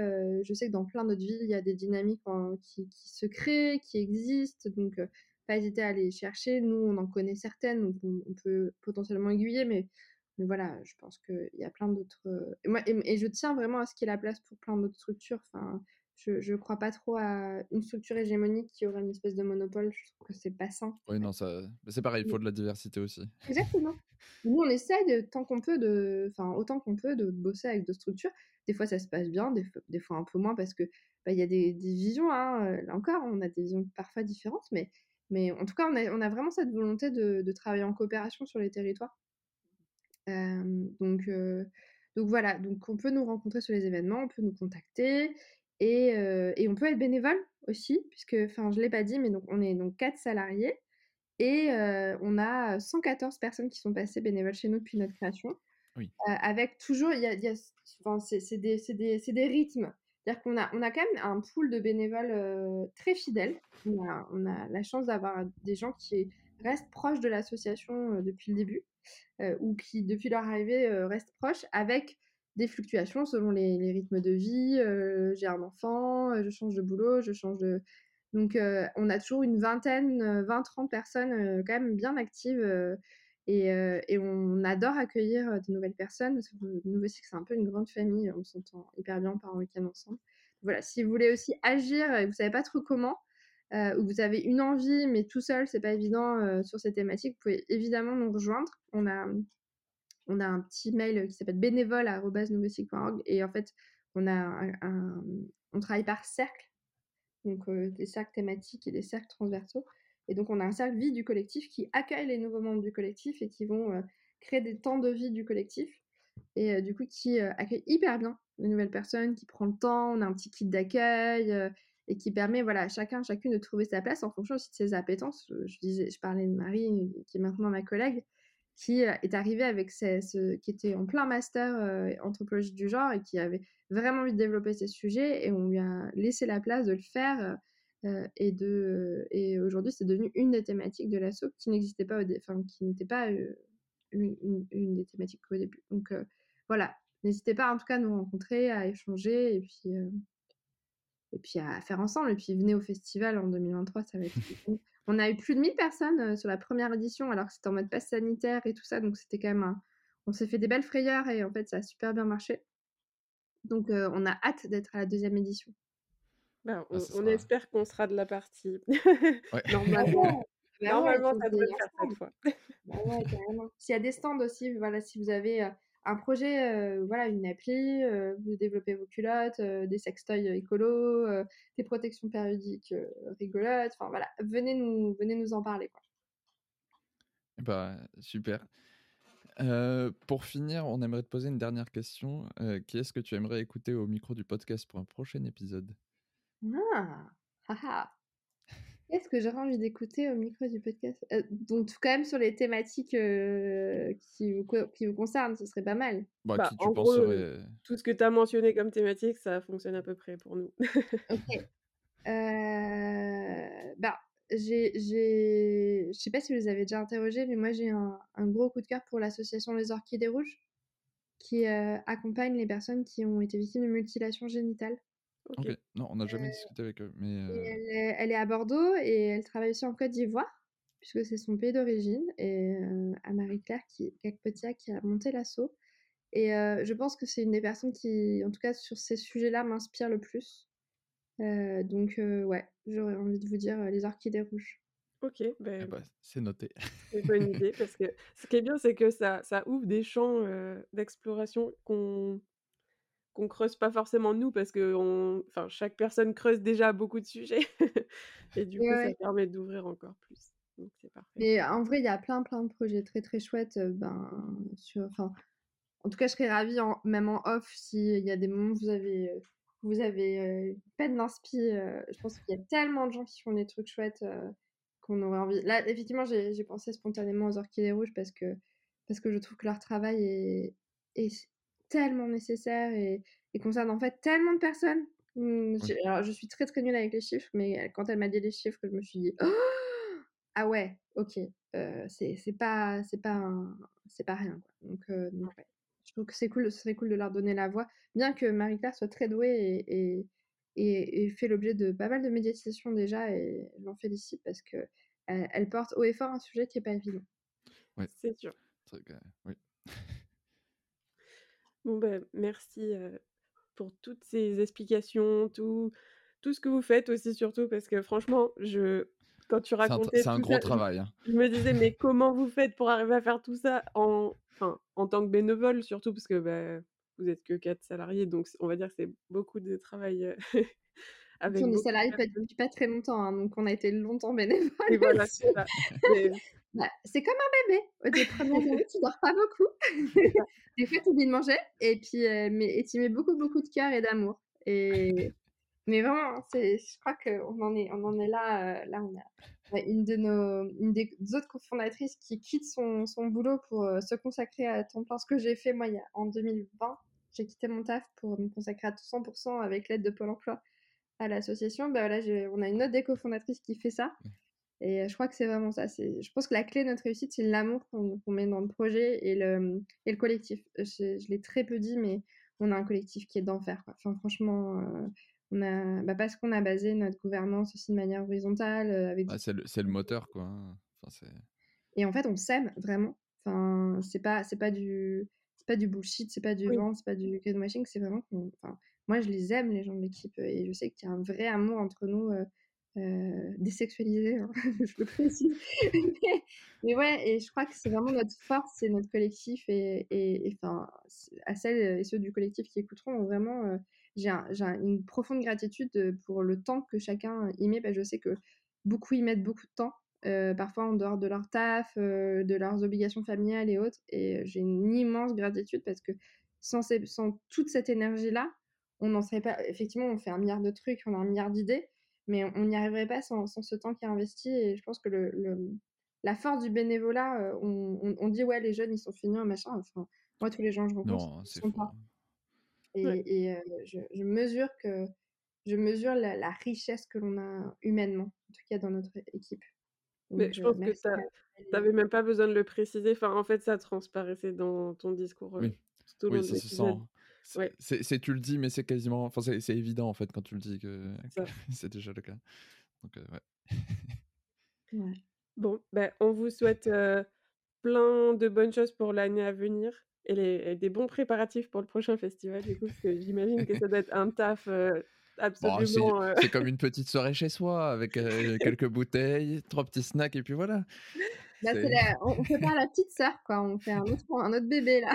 je sais que dans plein d'autres villes, il y a des dynamiques qui, se créent, qui existent. Donc, pas hésiter à aller chercher. Nous, on en connaît certaines, donc on, peut potentiellement aiguiller, mais mais voilà, je pense qu'il y a plein d'autres. Et, et, je tiens vraiment à ce qu'il y ait la place pour plein d'autres structures. Enfin, je ne crois pas trop à une structure hégémonique qui aurait une espèce de monopole. Je trouve que c'est pas sain. Oui, non, ça... c'est pareil, il faut de la diversité aussi. Exactement. Nous, on essaye de, tant qu'on peut, de, enfin, autant qu'on peut, de, bosser avec d'autres structures. Des fois, ça se passe bien, des, des fois un peu moins, parce que bah, il y a des, des visions. Hein, euh, là encore, on a des visions parfois différentes, mais, mais en tout cas, on a, on a vraiment cette volonté de, de travailler en coopération sur les territoires. Euh, donc, euh, donc voilà, donc on peut nous rencontrer sur les événements, on peut nous contacter. Et, on peut être bénévole aussi, puisque, enfin, je ne l'ai pas dit, mais donc on est donc quatre salariés et on a 114 personnes qui sont passées bénévoles chez nous depuis notre création. avec toujours, il y a, c'est des, des, des, rythmes. C'est-à-dire qu'on a, on a quand même un pool de bénévoles très fidèles. On a, on a, la chance d'avoir des gens qui restent proches de l'association depuis le début, ou qui, depuis leur arrivée, restent proches, avec des fluctuations selon les, rythmes de vie. Euh, j'ai un enfant, euh, je change de boulot, je change de. Donc, euh, on a toujours une vingtaine, 20-30 personnes quand même bien actives. Et, on adore accueillir de nouvelles personnes. Parce que Nouveau Cycle, c'est un peu une grande famille. On s'entend hyper bien par un week-end ensemble. Voilà, si vous voulez aussi agir et vous ne savez pas trop comment, ou vous avez une envie, mais tout seul, c'est pas évident sur ces thématiques, vous pouvez évidemment nous rejoindre. On a on a un petit mail qui s'appelle bénévole.org et en fait, on, a on travaille par cercle, donc euh, des cercles thématiques et des cercles transversaux. Et donc, on a un cercle vie du collectif qui accueille les nouveaux membres du collectif et qui vont euh, créer des temps de vie du collectif. Et euh, du coup, qui accueille hyper bien les nouvelles personnes, qui prend le temps. On a un petit kit d'accueil et qui permet voilà, à chacun, chacune de trouver sa place en fonction aussi de ses appétences. Je, disais, je parlais de Marie, qui est maintenant ma collègue qui euh, est arrivé avec ce, qui était en plein master euh, anthropologie du genre et qui avait vraiment envie de développer ces sujets et on lui a laissé la place de le faire euh, et de et aujourd'hui c'est devenu une des thématiques de l'assaut qui n'existait pas au enfin qui n'était pas une, une, des thématiques au début. Donc voilà. N'hésitez pas en tout cas à nous rencontrer à échanger et puis et puis à faire ensemble. Et puis venez au festival en 2023, ça va être On a eu plus de 1000 personnes sur la première édition, alors que c'était en mode passe sanitaire et tout ça, donc c'était quand même On s'est fait des belles frayeurs et en fait, ça a super bien marché. Donc, on a hâte d'être à la deuxième édition. Bah, ah, on, espère qu'on sera de la partie. Normalement, bah Normalement ça devrait faire cette fois. Bah S'il y a des stands aussi, voilà, si vous avez un projet, voilà, une appli, vous développez vos culottes, des sextoys écolos, des protections périodiques rigolotes, enfin voilà, venez nous, venez nous en parler. Quoi. Bah, super. pour finir, on aimerait te poser une dernière question. qui est-ce que tu aimerais écouter au micro du podcast pour un prochain épisode? Ah, haha. Qu'est-ce que j'aurais envie d'écouter au micro du podcast? Euh, Donc, quand même sur les thématiques euh, qui, vous, qui vous concernent, ce serait pas mal. Bah, bah en gros, tout ce que tu as mentionné comme thématique, ça fonctionne à peu près pour nous. ok. Euh, bah, j'ai, je sais pas si vous les avez déjà interrogés, mais moi j'ai un, un gros coup de cœur pour l'association Les Orchidées Rouges, qui accompagne les personnes qui ont été victimes de mutilation génitale. Ok. Non, on n'a jamais discuté avec eux. Mais elle, est, à Bordeaux et elle travaille aussi en Côte d'Ivoire, puisque c'est son pays d'origine. Et à Marie-Claire, qui, qui a monté l'assaut. Et je pense que c'est une des personnes qui, en tout cas sur ces sujets-là, m'inspire le plus. donc, ouais, j'aurais envie de vous dire les orchidées rouges. Ok, eh ben, bah, c'est noté. C'est une bonne idée parce que ce qui est bien, c'est que ça, ça ouvre des champs d'exploration qu'on qu'on creuse pas forcément nous parce que on... enfin, chaque personne creuse déjà beaucoup de sujets et du coup ça permet d'ouvrir encore plus. Donc c'est parfait. Mais en vrai, il y a plein plein de projets très très chouettes. Ben, sur... enfin, en tout cas, je serais ravie, en... même en off, s'il y a des moments où vous avez, vous avez peine d'inspi. je pense qu'il y a tellement de gens qui font des trucs chouettes qu'on aurait envie. Là, effectivement, j'ai pensé spontanément aux Orchidées Rouges parce que, parce que je trouve que leur travail est, est tellement nécessaire et, concerne en fait tellement de personnes. Mmh, alors, je suis très très nulle avec les chiffres, mais quand elle m'a dit les chiffres, je me suis dit «Oh! ah ouais, ok, euh, c'est pas c'est pas c'est pas rien. Donc, euh, je trouve que c'est cool, ce serait cool de leur donner la voix, bien que Marie-Claire soit très douée et, et, et, fait l'objet de pas mal de médiatisation déjà, et je l'en félicite parce que elle, porte haut et fort un sujet qui est pas évident. Ouais. C'est sûr. oui. Bon, ben, merci pour toutes ces explications, tout, tout ce que vous faites aussi, surtout, parce que franchement, je, quand tu racontais. C'est un, gros travail. Hein. Je, me disais, mais comment vous faites pour arriver à faire tout ça en, enfin, en tant que bénévole, surtout, parce que bah, vous êtes que quatre salariés, donc on va dire que c'est beaucoup de travail. avec on est salariés depuis pas très longtemps, hein, donc on a été longtemps bénévole. Et voilà, c'est. Bah, c'est comme un bébé. Au premières années, tu dors pas beaucoup. des fois, tu oublies de manger. Et puis, euh, mais, tu mets beaucoup, beaucoup de cœur et d'amour. Et, mais vraiment, hein, c'est, je crois qu'on en est, on en est là. Euh, là, on a, une de nos, une des autres cofondatrices qui quitte son, son boulot pour euh, se consacrer à temps plein. Ce que j'ai fait, moi, il y a, en 2020, j'ai quitté mon taf pour me consacrer à 100% avec l'aide de Pôle emploi à l'association. Bah, là, on a une autre des cofondatrices qui fait ça. Et je crois que c'est vraiment ça. Je pense que la clé de notre réussite, c'est l'amour qu'on met dans le projet et le, et le collectif. Je, l'ai très peu dit, mais on a un collectif qui est d'enfer. Enfin, franchement, on a, bah, parce qu'on a basé notre gouvernance aussi de manière horizontale. Avec... Ah, c'est, le, le, moteur, quoi. Hein. Et en fait, on s'aime vraiment. Enfin, c'est pas, c'est pas du, c'est pas du bullshit, c'est pas du vent, vent, c'est pas du greenwashing. C'est vraiment enfin, moi, je les aime, les gens de l'équipe, et je sais qu'il y a un vrai amour entre nous. Euh, désexualisé, hein, je le précise. mais, ouais, et je crois que c'est vraiment notre force, c'est notre collectif, et, et, enfin, à celles et ceux du collectif qui écouteront, vraiment, euh, j'ai une profonde gratitude pour le temps que chacun y met, je sais que beaucoup y mettent beaucoup de temps, euh, parfois en dehors de leur taf, de leurs obligations familiales et autres, et j'ai une immense gratitude parce que sans, sans toute cette énergie-là, on n'en serait pas. Effectivement, on fait un milliard de trucs, on a un milliard d'idées, mais on n'y arriverait pas sans, ce temps qui est investi. Et je pense que le, la force du bénévolat, euh, on, dit ouais, les jeunes ils sont finis, machin. Enfin, moi, tous les gens que je rencontre, non, sont pas. Et, euh, je, mesure que je mesure la, richesse que l'on a humainement, en tout cas dans notre équipe. mais je pense que tu n'avais même pas besoin de le préciser. Enfin, en fait, ça transparaissait dans ton discours. Oui, oui ça se sent. C'est, tu le dis, mais c'est quasiment. Enfin, c'est, évident en fait quand tu le dis que, c'est déjà le cas. Donc, ouais. Bon, ben, on vous souhaite plein de bonnes choses pour l'année à venir et, des bons préparatifs pour le prochain festival, du coup, parce que j'imagine que ça doit être un taf absolument. c'est comme une petite soirée chez soi avec quelques bouteilles, trois petits snacks et puis voilà. Bah, on, on prépare la petite sœur, quoi. On fait un autre, un autre bébé là.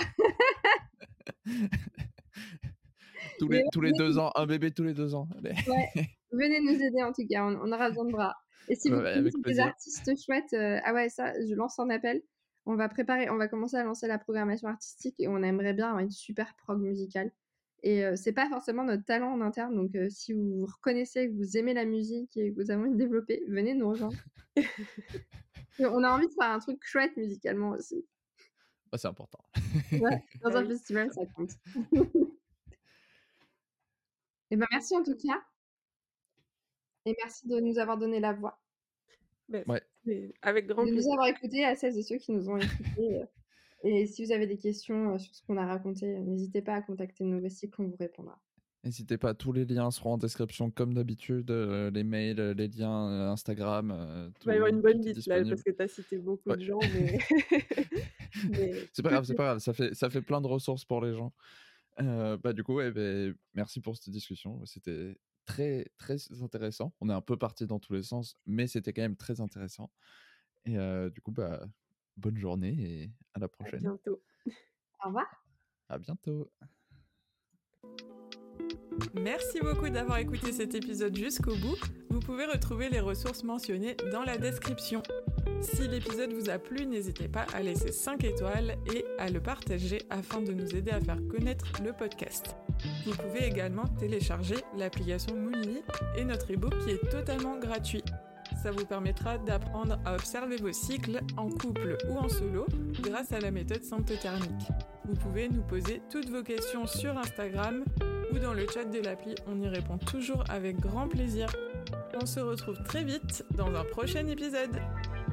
Tous les, tous les deux ans, un bébé tous les deux ans. Venez nous aider en tout cas, on, aura besoin de bras. Et si vous connaissez des artistes chouettes, euh, ah ouais, ça, je lance un appel. On va préparer, on va commencer à lancer la programmation artistique et on aimerait bien avoir une super prog musicale. Et euh, c'est pas forcément notre talent en interne, donc euh, si vous reconnaissez que vous aimez la musique et que vous avez envie de développer, venez nous rejoindre. on a envie de faire un truc chouette musicalement aussi. Bah, c'est important. dans un festival, ça compte. Et ben merci en tout cas. Et merci de nous avoir donné la voix. Ben, avec grand plaisir. De nous avoir écoutés à celles et ceux qui nous ont écoutés. Euh, et si vous avez des questions euh, sur ce qu'on a raconté, n'hésitez pas à contacter Nouveau Cycle, on vous répondra. N'hésitez pas, tous les liens seront en description comme d'habitude, euh, les mails, les liens Instagram. Il va y avoir une bonne liste là parce que tu as cité beaucoup de gens. Mais... c'est pas grave, c'est pas grave, ça fait, ça fait plein de ressources pour les gens bah, du coup, ouais, merci pour cette discussion. C'était très, très intéressant. On est un peu parti dans tous les sens, mais c'était quand même très intéressant. Et du coup, bah, bonne journée et à la prochaine. À bientôt. Au revoir. À bientôt. Merci beaucoup d'avoir écouté cet épisode jusqu'au bout. Vous pouvez retrouver les ressources mentionnées dans la description. Si l'épisode vous a plu, n'hésitez pas à laisser 5 étoiles et à le partager afin de nous aider à faire connaître le podcast. Vous pouvez également télécharger l'application Moonly et notre ebook qui est totalement gratuit. Ça vous permettra d'apprendre à observer vos cycles en couple ou en solo grâce à la méthode symptothermique. Vous pouvez nous poser toutes vos questions sur Instagram ou dans le chat de l'appli, on y répond toujours avec grand plaisir. On se retrouve très vite dans un prochain épisode.